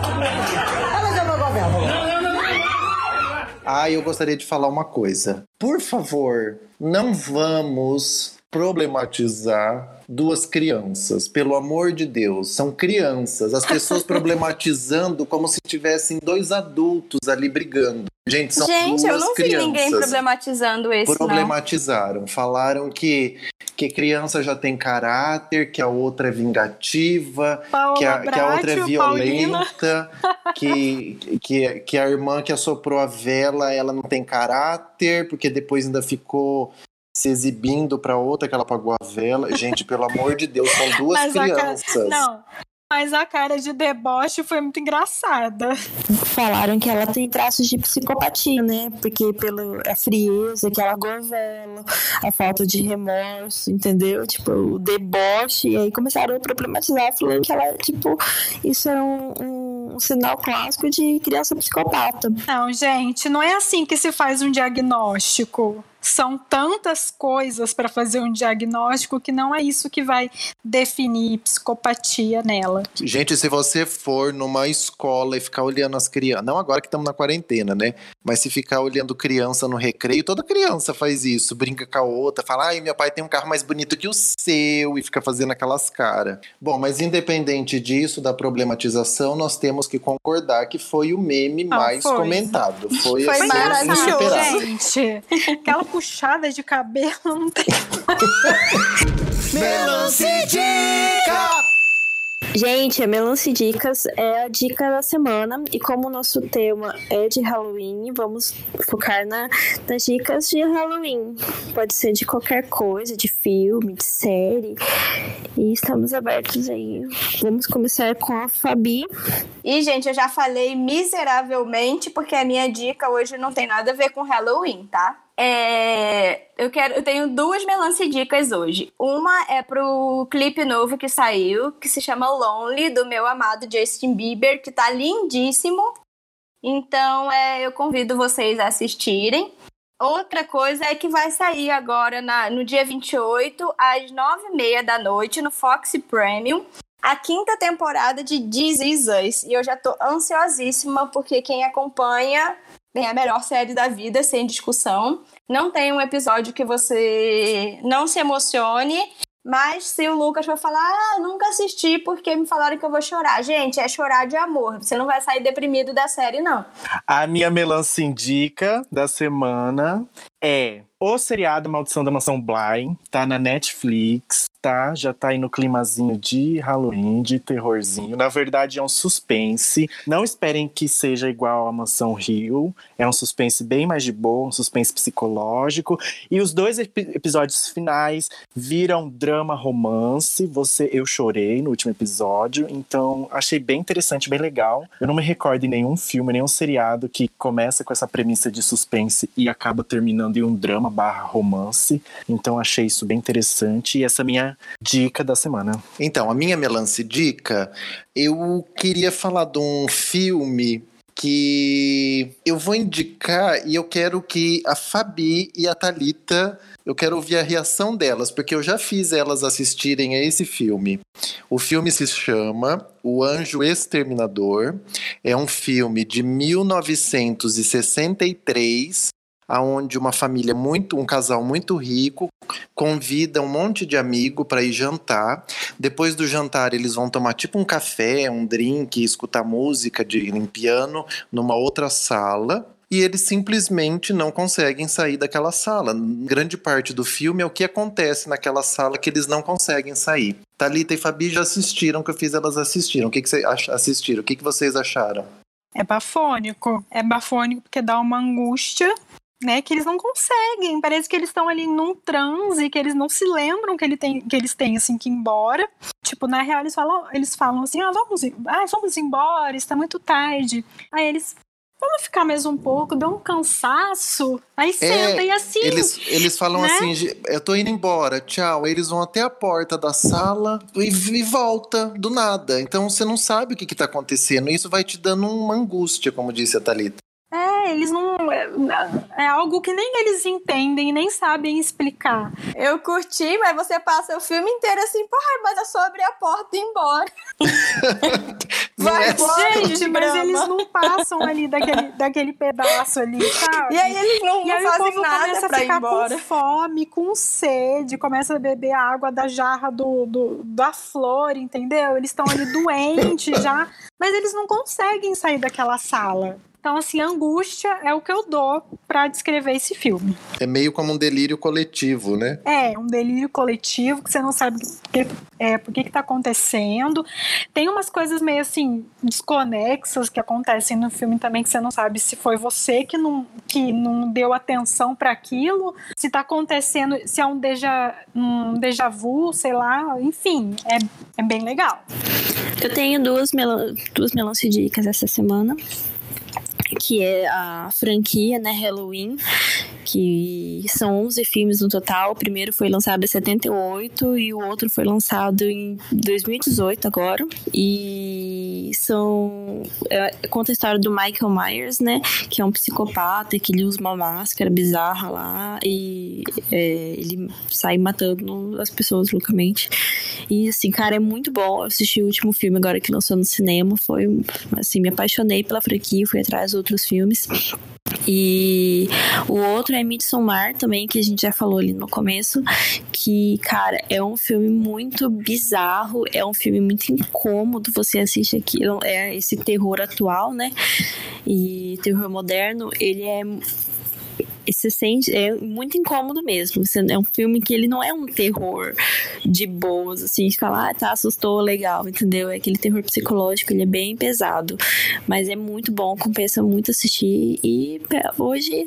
Ah, eu gostaria de falar uma coisa. Por favor, não vamos problematizar duas crianças. Pelo amor de Deus, são crianças. As pessoas problematizando como se tivessem dois adultos ali brigando. Gente, são Gente, duas eu não vi crianças. ninguém problematizando esse, não. problematizaram. Falaram que, que criança já tem caráter, que a outra é vingativa, que a, que a outra é violenta, que, que, que a irmã que assoprou a vela, ela não tem caráter, porque depois ainda ficou se exibindo pra outra que ela apagou a vela. Gente, pelo amor de Deus, são duas Mas a cara- crianças. Não, mas a cara de deboche foi muito engraçada. Falaram que ela tem traços de psicopatia, né? Porque pela a frieza que ela govela, a falta de remorso, entendeu? Tipo, o deboche. E aí começaram a problematizar, falando que ela, tipo, isso é um, um sinal clássico de criança psicopata. Não, gente, não é assim que se faz um diagnóstico. São tantas coisas para fazer um diagnóstico que não é isso que vai definir psicopatia nela. Gente, se você for numa escola e ficar olhando as crianças, não agora que estamos na quarentena, né? Mas se ficar olhando criança no recreio, toda criança faz isso, brinca com a outra, fala, ai, meu pai tem um carro mais bonito que o seu, e fica fazendo aquelas caras. Bom, mas independente disso, da problematização, nós temos que concordar que foi o meme Ah, mais foi. comentado. Foi, Foi assim, maravilhoso. Gente, aquela puxada de cabelo não tem. Melancia Dica! Gente, a Melance Dicas é a dica da semana e como o nosso tema é de Halloween, vamos focar na, nas dicas de Halloween. Pode ser de qualquer coisa, de filme, de série. E estamos abertos aí. Vamos começar com a Fabi. E, gente, eu já falei miseravelmente, porque a minha dica hoje não tem nada a ver com Halloween, tá? É, eu quero, eu tenho duas melance dicas hoje. Uma é pro clipe novo que saiu, que se chama Lonely, do meu amado Justin Bieber, que tá lindíssimo. Então, é, eu convido vocês a assistirem. Outra coisa é que vai sair agora na, no dia 28, às 9h30 da noite, no Fox Premium, a quinta temporada de This Is Us. E eu já tô ansiosíssima, porque quem acompanha tem a melhor série da vida, sem discussão. Não tem um episódio que você não se emocione. Mas se o Lucas for falar, ah, nunca assisti porque me falaram que eu vou chorar. Gente, é chorar de amor. Você não vai sair deprimido da série, não. A minha melancia indica da semana é o seriado Maldição da Mansão Bly, tá na Netflix, tá? Já tá aí no climazinho de Halloween, de terrorzinho. Na verdade, é um suspense. Não esperem que seja igual a Mansão Rio. É um suspense bem mais de boa, um suspense psicológico. E os dois ep episódios finais viram drama romance. Você, eu chorei no último episódio, então achei bem interessante, bem legal. Eu não me recordo em nenhum filme, nenhum seriado que começa com essa premissa de suspense e acaba terminando em um drama barra romance. Então achei isso bem interessante. E essa é a minha dica da semana. Então, a minha melance dica, eu queria falar de um filme que eu vou indicar e eu quero que a Fabi e a Talita eu quero ouvir a reação delas, porque eu já fiz elas assistirem a esse filme. O filme se chama O Anjo Exterminador. É um filme de 1963 aonde uma família muito, um casal muito rico convida um monte de amigo para ir jantar. Depois do jantar eles vão tomar tipo um café, um drink, escutar música de em piano numa outra sala. E eles simplesmente não conseguem sair daquela sala. Grande parte do filme é o que acontece naquela sala que eles não conseguem sair. Talita e Fabi já assistiram, que eu fiz elas assistiram. O que, que vocês assistiram? O que, que vocês acharam? É bafônico. É bafônico porque dá uma angústia né, que eles não conseguem. Parece que eles estão ali num transe, que eles não se lembram que, ele tem, que eles têm assim que ir embora. Tipo, na real, eles falam, eles falam assim: ah, vamos, ah, vamos embora, está muito tarde. Aí eles. Vamos ficar mais um pouco, dá um cansaço. Aí senta é, e assim. Eles, eles falam né? assim: eu tô indo embora, tchau. Aí eles vão até a porta da sala e, e volta do nada. Então você não sabe o que, que tá acontecendo. Isso vai te dando uma angústia, como disse a Thalita. É, eles não. É, é algo que nem eles entendem, nem sabem explicar. Eu curti, mas você passa o filme inteiro assim, porra, mas é só abrir a porta e ir embora. Vai embora, Gente, mas eles não passam ali daquele, daquele pedaço ali, sabe? E aí eles não, E não aí o fazem povo nada começa a pra ir ficar embora. com fome, com sede, começa a beber a água da jarra do, do, da flor, entendeu? Eles estão ali doentes já, mas eles não conseguem sair daquela sala. Então, assim, angústia é o que eu dou pra descrever esse filme. É meio como um delírio coletivo, né? É, um delírio coletivo que você não sabe que, é, por que que tá acontecendo. Tem umas coisas meio assim, desconexas que acontecem no filme também que você não sabe se foi você que não, que não deu atenção para aquilo, se tá acontecendo, se é um déjà, um déjà vu, sei lá, enfim, é, é bem legal. Eu tenho duas, mel duas melancia dicas essa semana. Que é a franquia, né, Halloween, que são 11 filmes no total. O primeiro foi lançado em 78 e o outro foi lançado em 2018 agora. E são. É, conta a história do Michael Myers, né? Que é um psicopata que ele usa uma máscara bizarra lá e é, ele sai matando as pessoas loucamente. E assim, cara, é muito bom. Eu assisti o último filme agora que lançou no cinema. Foi assim, me apaixonei pela franquia, fui atrás outros filmes. E o outro é Midsommar também, que a gente já falou ali no começo, que, cara, é um filme muito bizarro, é um filme muito incômodo, você assiste aquilo, é esse terror atual, né? E terror moderno, ele é você sente, é muito incômodo mesmo. É um filme que ele não é um terror de boas, assim, de falar, ah, tá, assustou, legal, entendeu? É aquele terror psicológico, ele é bem pesado. Mas é muito bom, compensa muito assistir. E é, hoje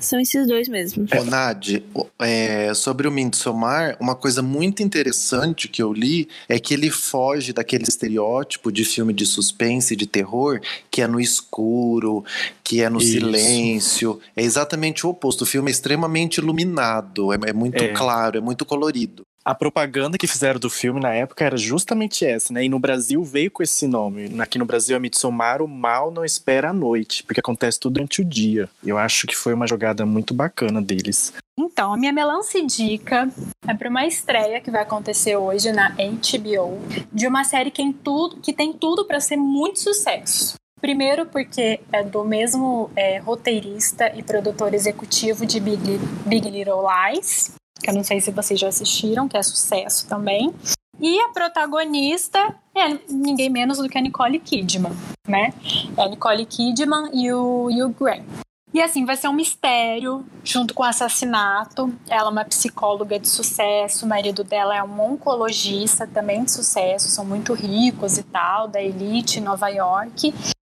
são esses dois mesmo. Ô, Nad, é, sobre o Midsommar, uma coisa muito interessante que eu li é que ele foge daquele estereótipo de filme de suspense, de terror, que é no escuro, que é no Isso. silêncio. É exatamente o oposto. O filme é extremamente iluminado, é, é muito É. claro, é muito colorido. A propaganda que fizeram do filme na época era justamente essa, né? E no Brasil veio com esse nome. Aqui no Brasil é Midsommar, o mal não espera a noite, porque acontece tudo durante o dia. Eu acho que foi uma jogada muito bacana deles. Então, a minha melance dica é para uma estreia que vai acontecer hoje na HBO de uma série que tem tudo, que tem tudo para ser muito sucesso. Primeiro, porque é do mesmo é, roteirista e produtor executivo de Big, Big Little Lies, que eu não sei se vocês já assistiram, que é sucesso também. E a protagonista é ninguém menos do que a Nicole Kidman, né? É a Nicole Kidman e o Hugh Grant. E assim, vai ser um mistério junto com o assassinato. Ela é uma psicóloga de sucesso, o marido dela é um oncologista também de sucesso, são muito ricos e tal, da elite Nova York.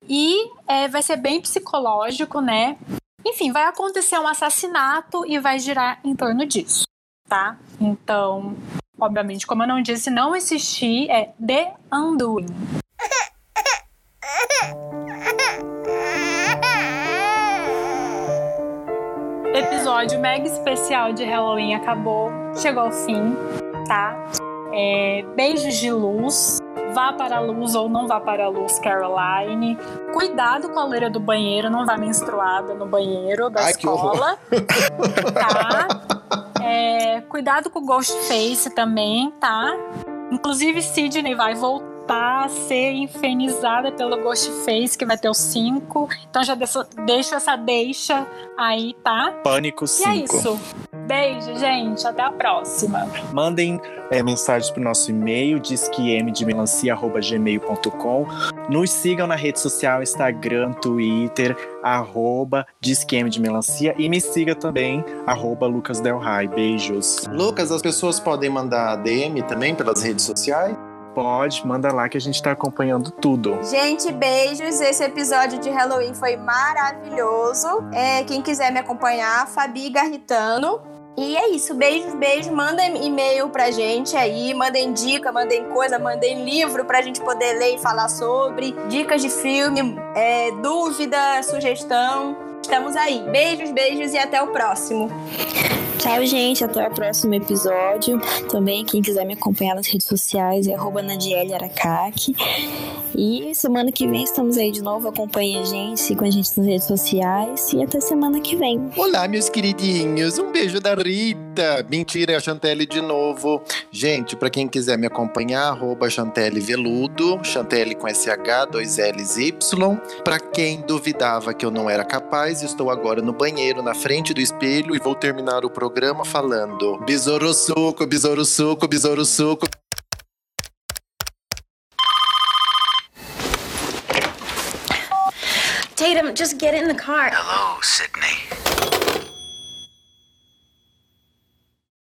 E é, vai ser bem psicológico, né? Enfim, vai acontecer um assassinato e vai girar em torno disso, tá? Então, obviamente, como eu não disse, não assisti, é The Undoing. Episódio mega especial de Halloween acabou, chegou ao fim, tá? É, beijos de luz, vá para a luz ou não vá para a luz, Caroline. Cuidado com a loira do banheiro, não vá menstruada no banheiro da Ai, escola, tá? É, cuidado com o Ghostface também, tá? Inclusive, Sidney vai voltar a ser infernizada pelo Ghostface, que vai ter os 5. Então já deixo, deixo essa deixa aí, tá? Pânico E 5. é isso. Beijo, gente. Até a próxima. Mandem é, mensagens pro nosso e-mail, disquemdemelancia.gmail.com. Nos sigam na rede social, Instagram, Twitter, arroba Disqueme de Melancia. E me siga também, arroba Lucas Del Rai. Beijos. Lucas, as pessoas podem mandar DM também pelas redes sociais? Pode, manda lá que a gente tá acompanhando tudo. Gente, beijos. Esse episódio de Halloween foi maravilhoso. É, quem quiser me acompanhar, Fabi Garritano. E é isso, beijos, beijos. Mandem e-mail pra gente aí, mandem dica, mandem coisa, mandem livro pra gente poder ler e falar sobre. Dicas de filme, é, dúvida, sugestão. Estamos aí. Beijos, beijos e até o próximo. Tchau, gente. Até o próximo episódio. Também, quem quiser me acompanhar nas redes sociais é arroba Nadiele Aracaki. E semana que vem estamos aí de novo. Acompanhe a gente, sigam a gente nas redes sociais. E até semana que vem. Olá, meus queridinhos. Um beijo da Rita. Mentira, é a Chantelle de novo. Gente, pra quem quiser me acompanhar, arroba Chantelle Veludo, Chantelle com SH, dois L's e Y. Pra quem duvidava que eu não era capaz, estou agora no banheiro, na frente do espelho e vou terminar o programa falando Besouro suco, besouro suco, besouro suco. Tatum, just get in the car. Hello, Sydney.